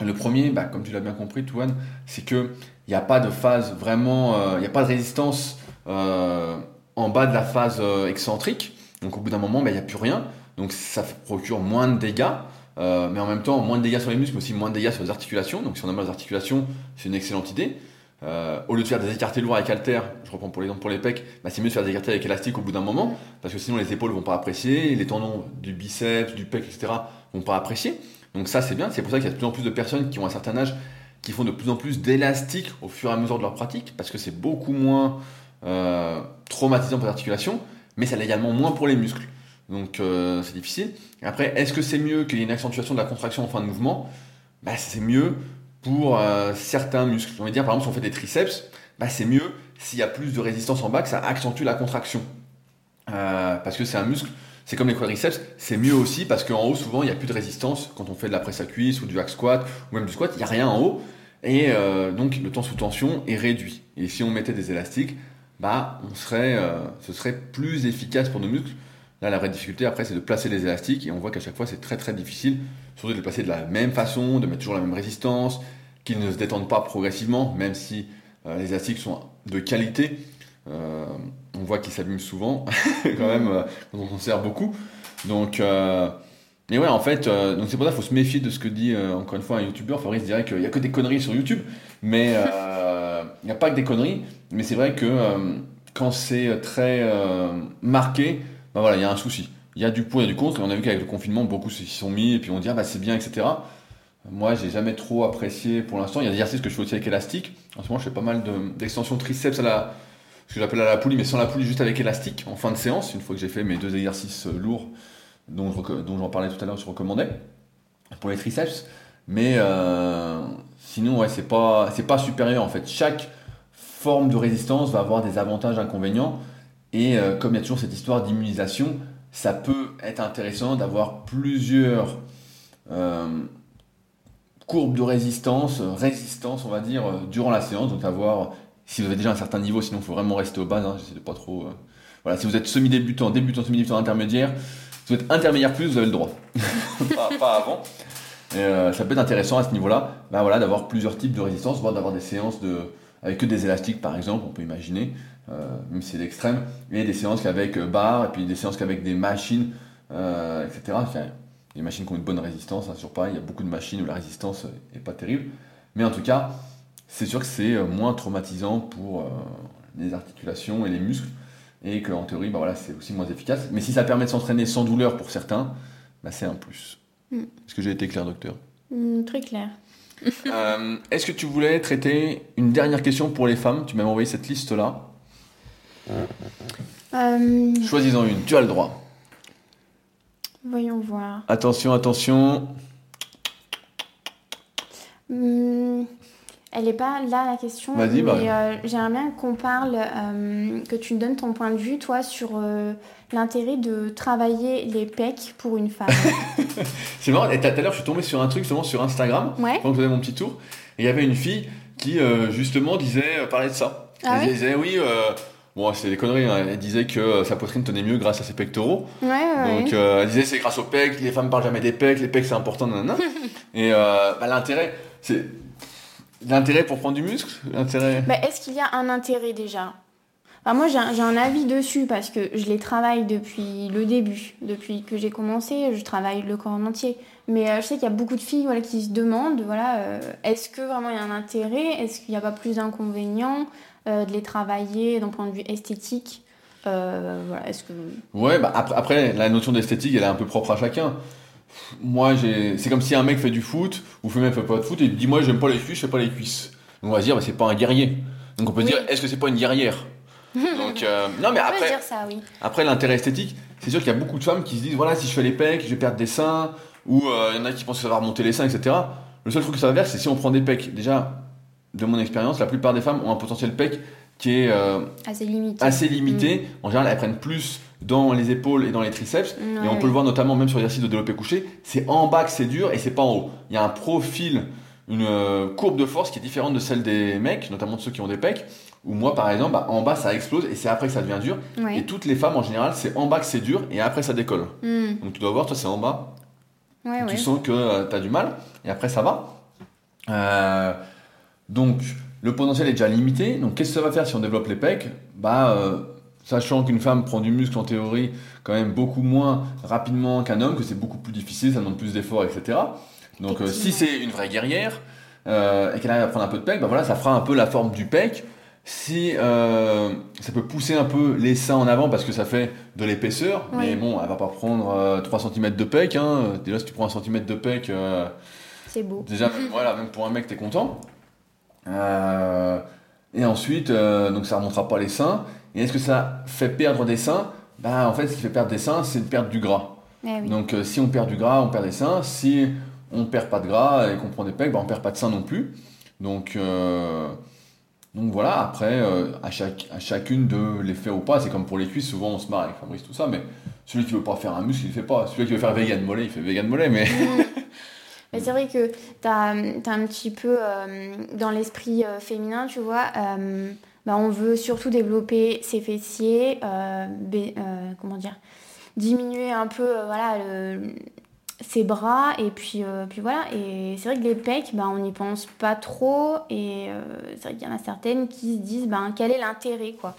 Le premier, bah, comme tu l'as bien compris, Touane, c'est qu'il n'y a pas de phase vraiment, euh, il n'y a pas de résistance euh, en bas de la phase euh, excentrique. Donc au bout d'un moment, bah, il n'y a plus rien. Donc ça procure moins de dégâts. mais en même temps, moins de dégâts sur les muscles, mais aussi moins de dégâts sur les articulations. Donc si on a mal aux articulations, c'est une excellente idée. au lieu de faire des écartés lourds avec halter, je reprends pour l'exemple pour les pecs, bah, c'est mieux de faire des écartés avec élastique au bout d'un moment, parce que sinon les épaules vont pas apprécier, les tendons du biceps, du pec, etc. vont pas apprécier. Donc ça c'est bien, c'est pour ça qu'il y a de plus en plus de personnes qui ont un certain âge qui font de plus en plus d'élastique au fur et à mesure de leur pratique, parce que c'est beaucoup moins euh, traumatisant pour l'articulation, mais ça l'est également moins pour les muscles. Donc euh, c'est difficile. après, est-ce que c'est mieux qu'il y ait une accentuation de la contraction en fin de mouvement? Bah, C'est mieux pour euh, certains muscles. On va dire par exemple si on fait des triceps, bah, c'est mieux s'il y a plus de résistance en bas que ça accentue la contraction. parce que c'est un muscle c'est comme les quadriceps, c'est mieux aussi parce qu'en haut, souvent, il n'y a plus de résistance. Quand on fait de la presse à cuisse ou du hack squat ou même du squat, il n'y a rien en haut. Et euh, donc, le temps sous tension est réduit. Et si on mettait des élastiques, bah, on serait, euh, ce serait plus efficace pour nos muscles. Là, la vraie difficulté, après, c'est de placer les élastiques. Et on voit qu'à chaque fois, c'est très très difficile. Surtout de les placer de la même façon, de mettre toujours la même résistance, qu'ils ne se détendent pas progressivement, même si euh, les élastiques sont de qualité. Euh, on voit qu'il s'abîme souvent, [LAUGHS] quand même, quand on s'en sert beaucoup. Donc, mais ouais, en fait, donc c'est pour ça qu'il faut se méfier de ce que dit encore une fois un youtubeur. Fabrice dirait qu'il n'y a que des conneries sur YouTube, mais il n'y a pas que des conneries. Mais c'est vrai que quand c'est très marqué, ben voilà, il y a un souci. Il y a du pour et du contre, et on a vu qu'avec le confinement, beaucoup s'y sont mis, et puis on dit ah bah c'est bien, etc. Moi, j'ai jamais trop apprécié pour l'instant. Il y a des exercices que je fais aussi avec élastique. En ce moment, je fais pas mal d'extensions triceps à la, ce que j'appelle à la poulie, mais sans la poulie, juste avec élastique, en fin de séance, une fois que j'ai fait mes deux exercices euh, lourds dont, j'en parlais tout à l'heure, je recommandais, pour les triceps. Mais euh, sinon, ouais, c'est pas, c'est pas supérieur en fait. Chaque forme de résistance va avoir des avantages, inconvénients. Et euh, comme il y a toujours cette histoire d'immunisation, ça peut être intéressant d'avoir plusieurs courbes de résistance, résistance, on va dire, durant la séance. Donc avoir si vous avez déjà un certain niveau, sinon il faut vraiment rester aux bases. Hein, J'essaie de pas trop. Euh, voilà, si vous êtes semi-débutant, débutant, semi-débutant, intermédiaire, si vous êtes intermédiaire plus, vous avez le droit. pas, avant. Euh, ça peut être intéressant à ce niveau-là, bah, voilà, d'avoir plusieurs types de résistance, voire d'avoir des séances de, avec que des élastiques par exemple, on peut imaginer, euh, même si c'est l'extrême, et des séances qu'avec barre, et puis des séances qu'avec des machines, etc. des machines qui ont une bonne résistance, hein, sur pareil, il y a beaucoup de machines où la résistance n'est pas terrible. Mais en tout cas, c'est sûr que c'est euh, moins traumatisant pour euh, les articulations et les muscles, et qu'en théorie, bah voilà, c'est aussi moins efficace. Mais si ça permet de s'entraîner sans douleur pour certains, bah c'est un plus. Mm. Est-ce que j'ai été clair, docteur mm, Très clair. [LAUGHS] Euh, est-ce que tu voulais traiter une dernière question pour les femmes? Tu m'avais envoyé cette liste-là. Choisis-en une, tu as le droit. Voyons voir. Attention, attention. Hmm, elle n'est pas là la question. Vas-y, bah. Euh, j'aimerais bien qu'on parle, euh, que tu donnes ton point de vue, toi, sur euh, l'intérêt de travailler les pecs pour une femme. [LAUGHS] c'est marrant, et tout à l'heure, je suis tombé sur un truc justement sur Instagram, ouais. quand je faisais mon petit tour, et il y avait une fille qui justement disait, parlait de ça. Ah elle disait, oui. Bon, c'est des conneries. Hein. Elle disait que sa poitrine tenait mieux grâce à ses pectoraux. Ouais, ouais, Donc, elle disait c'est grâce aux pecs. Les femmes parlent jamais des pecs. Les pecs c'est important. Nanana. [LAUGHS] et bah, l'intérêt, c'est L'intérêt pour prendre du muscle L'intérêt bah, Est-ce qu'il y a un intérêt déjà? Moi, j'ai un, avis dessus parce que je les travaille depuis le début. Depuis que j'ai commencé, je travaille le corps en entier. Mais euh, je sais qu'il y a beaucoup de filles voilà, qui se demandent voilà, euh, est-ce que vraiment il y a un intérêt? Est-ce qu'il n'y a pas plus d'inconvénients euh, de les travailler d'un point de vue esthétique? Voilà, est-ce que... Ouais, bah après, après, la notion d'esthétique, elle est un peu propre à chacun moi, c'est comme si un mec fait du foot, ou fait même fait pas de foot, et il dit Moi, j'aime pas les cuisses, je fais pas les cuisses. Donc, on va se dire bah, C'est pas un guerrier. Donc, on peut dire Est-ce que c'est pas une guerrière? [LAUGHS] Donc, euh, non, mais après, dire ça, oui. après l'intérêt esthétique, c'est sûr qu'il y a beaucoup de femmes qui se disent Voilà, si je fais les pecs, je vais perdre des seins, ou euh, il y en a qui pensent que ça va remonter les seins, etc. le seul truc que ça va faire, c'est si on prend des pecs. Déjà, de mon expérience, la plupart des femmes ont un potentiel pec qui est euh, Assez limité. assez limité. En général, elles prennent plus dans les épaules et dans les triceps. Ouais, Et on peut le voir notamment même sur l'exercice de développé couché. C'est en bas que c'est dur et c'est pas en haut. Il y a un profil, une euh, courbe de force qui est différente de celle des mecs, notamment de ceux qui ont des pecs. Où moi, par exemple, bah, en bas ça explose et c'est après que ça devient dur. Ouais. Et toutes les femmes en général, c'est en bas que c'est dur et après ça décolle. Hmm. Donc tu dois voir, toi c'est en bas, Ouais, tu sens que tu as du mal et après ça va. Euh, donc le potentiel est déjà limité. Donc qu'est-ce que ça va faire si on développe les pecs? Bah euh, sachant qu'une femme prend du muscle en théorie quand même beaucoup moins rapidement qu'un homme, que c'est beaucoup plus difficile, ça demande plus d'efforts, etc. Donc euh, si c'est une vraie guerrière euh, et qu'elle arrive à prendre un peu de pec, bah voilà, ça fera un peu la forme du pec. Si euh, ça peut pousser un peu les seins en avant parce que ça fait de l'épaisseur, Oui. mais bon, elle va pas prendre euh, 3 cm de pec. Hein. Déjà, si tu prends un centimètre de pec, C'est beau. déjà, même, [LAUGHS] voilà, même pour un mec, t'es content. Et ensuite, donc ça remontera pas les seins. Et est-ce que ça fait perdre des seins? Bah, en fait, ce qui fait perdre des seins, c'est de perdre du gras. Eh oui. Donc, euh, si on perd du gras, on perd des seins. Si on perd pas de gras et qu'on prend des pecs, bah, on perd pas de seins non plus. Donc, euh, donc voilà. Après, euh, à, chaque, à chacune de les faire ou pas, c'est comme pour les cuisses. Souvent, on se marre avec Fabrice tout ça, mais celui qui veut pas faire un muscle, il fait pas. Celui qui veut faire vegan mollet, il fait vegan mollet, mais [LAUGHS] Mais c'est vrai que tu as, un petit peu dans l'esprit féminin, tu vois, bah, on veut surtout développer ses fessiers, euh, bé- euh, comment dire, diminuer un peu euh, voilà, le- ses bras, et puis, puis voilà. Et c'est vrai que les pecs, bah, on n'y pense pas trop, et c'est vrai qu'il y en a certaines qui se disent ben, quel est l'intérêt, quoi.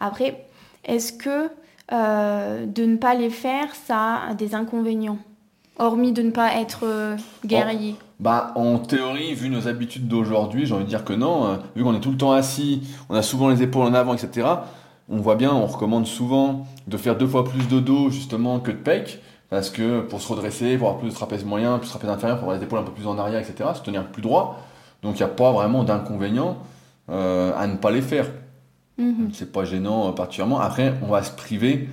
Après, est-ce que de ne pas les faire, ça a des inconvénients? Hormis de ne pas être guerrier. Bah, en théorie, vu nos habitudes d'aujourd'hui, j'ai envie de dire que non. Euh, vu qu'on est tout le temps assis, on a souvent les épaules en avant, etc. On voit bien, on recommande souvent de faire deux fois plus de dos, justement, que de pec. Parce que pour se redresser, pour avoir plus de trapèze moyen, plus de trapèze inférieur, pour avoir les épaules un peu plus en arrière, etc. Se tenir plus droit. Donc, il n'y a pas vraiment d'inconvénient euh, à ne pas les faire. Mhm. C'est pas gênant euh, particulièrement. Après, on va se priver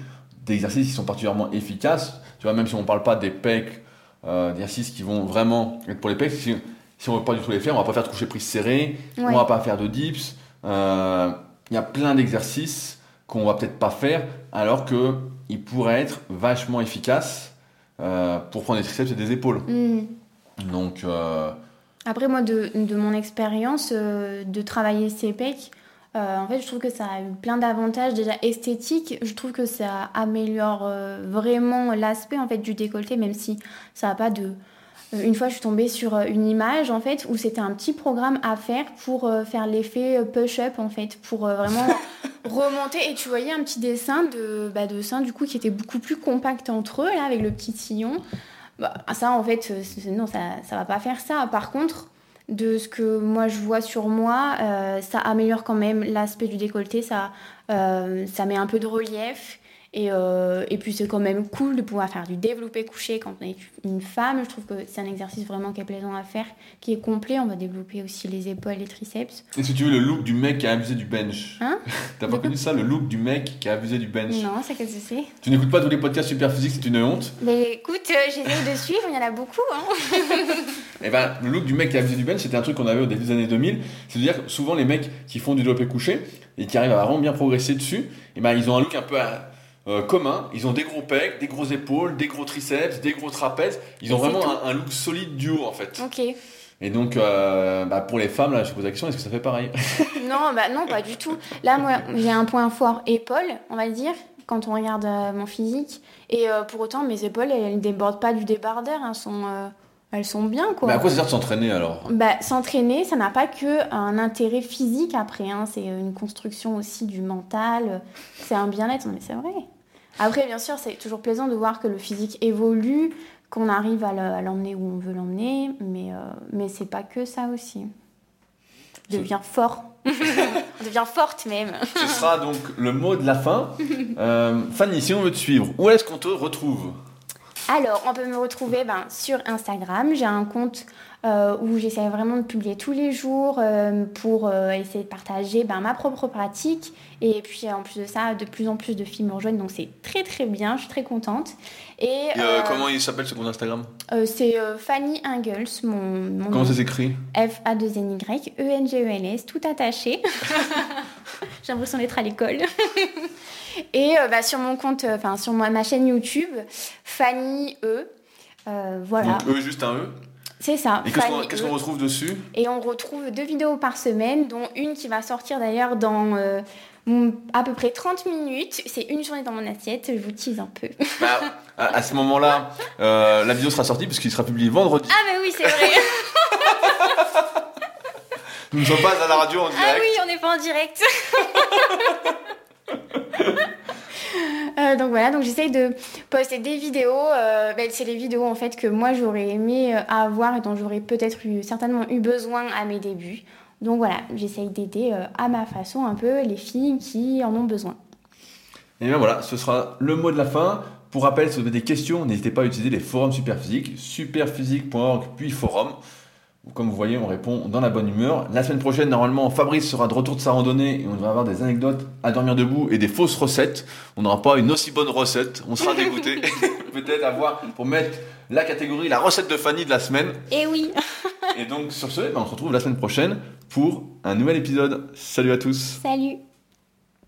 d'exercices qui sont particulièrement efficaces. Tu vois, même si on parle pas des pecs, euh, d'exercices qui vont vraiment être pour les pecs, si, si on veut pas du tout les faire, on va pas faire de coucher prise serré, Ouais. on va pas faire de dips. Euh, Il y a plein d'exercices qu'on va peut-être pas faire, alors que ils pourraient être vachement efficaces euh, pour prendre des triceps et des épaules. Mhm. Donc, euh, Après, moi, de, de mon expérience de travailler ces pecs, euh, en fait, je trouve que ça a eu plein d'avantages déjà esthétiques. Je trouve que ça améliore euh, vraiment l'aspect en fait du décolleté, même si ça n'a pas de. Euh, Une fois, je suis tombée sur une image en fait où c'était un petit programme à faire pour faire l'effet push-up en fait, pour vraiment [LAUGHS] remonter. Et tu voyais un petit dessin de, bah, de seins du coup qui était beaucoup plus compact entre eux là avec le petit sillon. Bah, ça, en fait, non, ça, ça va pas faire ça. Par contre, de ce que moi je vois sur moi, euh, ça améliore quand même l'aspect du décolleté, ça, euh, ça met un peu de relief. Et, euh, et puis c'est quand même cool de pouvoir faire du développé couché quand on est une femme. Je trouve que c'est un exercice vraiment qui est plaisant à faire, qui est complet. On va développer aussi les épaules, les triceps. est-ce que tu veux le look du mec qui a abusé du bench Hein? [LAUGHS] T'as pas connu ça, le look du mec qui a abusé du bench? Non, c'est qu'est-ce que c'est? Tu n'écoutes pas tous les podcasts super physiques, c'est une honte. Mais écoute, euh, j'essaie de suivre, il y en a beaucoup. Hein. [LAUGHS] Et ben, le look du mec qui a abusé du bench, c'était un truc qu'on avait au début des années 2000. C'est-à-dire que souvent les mecs qui font du développé couché et qui arrivent à vraiment bien progresser dessus, et ben ils ont un look un peu euh, commun. Ils ont des gros pecs, des gros épaules, des gros triceps, des gros trapèzes. Ils Et ont vraiment un, un look solide du haut en fait. Ok. Et donc, euh, bah, pour les femmes, là, je pose la question, est-ce que ça fait pareil? [LAUGHS] Non, bah non, pas du tout. Là, moi, j'ai un point fort épaule, on va le dire, quand on regarde euh, mon physique. Et euh, pour autant, mes épaules, elles ne débordent pas du débardeur. Elles sont, elles sont bien, quoi. Mais à quoi ça sert de s'entraîner alors? Bah, s'entraîner, ça n'a pas que un intérêt physique après, hein, c'est une construction aussi du mental, c'est un bien-être, mais c'est vrai. Après, bien sûr, c'est toujours plaisant de voir que le physique évolue, qu'on arrive à le- à l'emmener où on veut l'emmener, mais, euh, mais c'est pas que ça aussi. Devient fort. on [LAUGHS] devient forte même. Ce sera donc le mot de la fin. [LAUGHS] Euh, Fanny, si on veut te suivre, où est-ce qu'on te retrouve? Alors, on peut me retrouver ben, sur Instagram. J'ai un compte euh, où j'essaie vraiment de publier tous les jours euh, pour euh, essayer de partager ben, ma propre pratique. Et puis en plus de ça, de plus en plus de filles me rejoignent, donc c'est très très bien, je suis très contente. Et, comment il s'appelle ce compte Instagram? C'est Fanny Engels, mon, Comment ça s'écrit? F-A-2-N-Y, E-N-G-E-L-S, tout attaché. [LAUGHS] J'ai l'impression d'être à l'école. [LAUGHS] Et bah, sur mon compte, enfin sur ma, chaîne YouTube, Fanny E. voilà. Donc E juste un E? C'est ça. Et qu'est-ce qu'on retrouve dessus? Et on retrouve deux vidéos par semaine, dont une qui va sortir d'ailleurs dans euh, à peu près 30 minutes. C'est une journée dans mon assiette, je vous tease un peu. Bah, à, ce moment-là, euh, la vidéo sera sortie puisqu'il sera publié vendredi. Ah, mais oui, c'est vrai [LAUGHS] Nous ne sommes pas à la radio en direct. Ah oui, on n'est pas en direct. [LAUGHS] Euh, donc voilà, donc j'essaye de poster des vidéos. Euh, ben, c'est les vidéos en fait que moi j'aurais aimé euh, avoir et dont j'aurais peut-être eu, certainement eu besoin à mes débuts. Donc voilà, j'essaye d'aider à ma façon un peu les filles qui en ont besoin. Et bien voilà, ce sera le mot de la fin. Pour rappel, si vous avez des questions, n'hésitez pas à utiliser les forums Superphysique, superphysique.org puis forum. Comme vous voyez, on répond dans la bonne humeur. La semaine prochaine, normalement, Fabrice sera de retour de sa randonnée et on devrait avoir des anecdotes à dormir debout et des fausses recettes. On n'aura pas une aussi bonne recette. On sera dégoûté. [LAUGHS] [LAUGHS] Peut-être avoir pour mettre la catégorie la recette de Fanny de la semaine. Et eh oui. et donc sur ce, ben, on se retrouve la semaine prochaine pour un nouvel épisode. Salut à tous. Salut.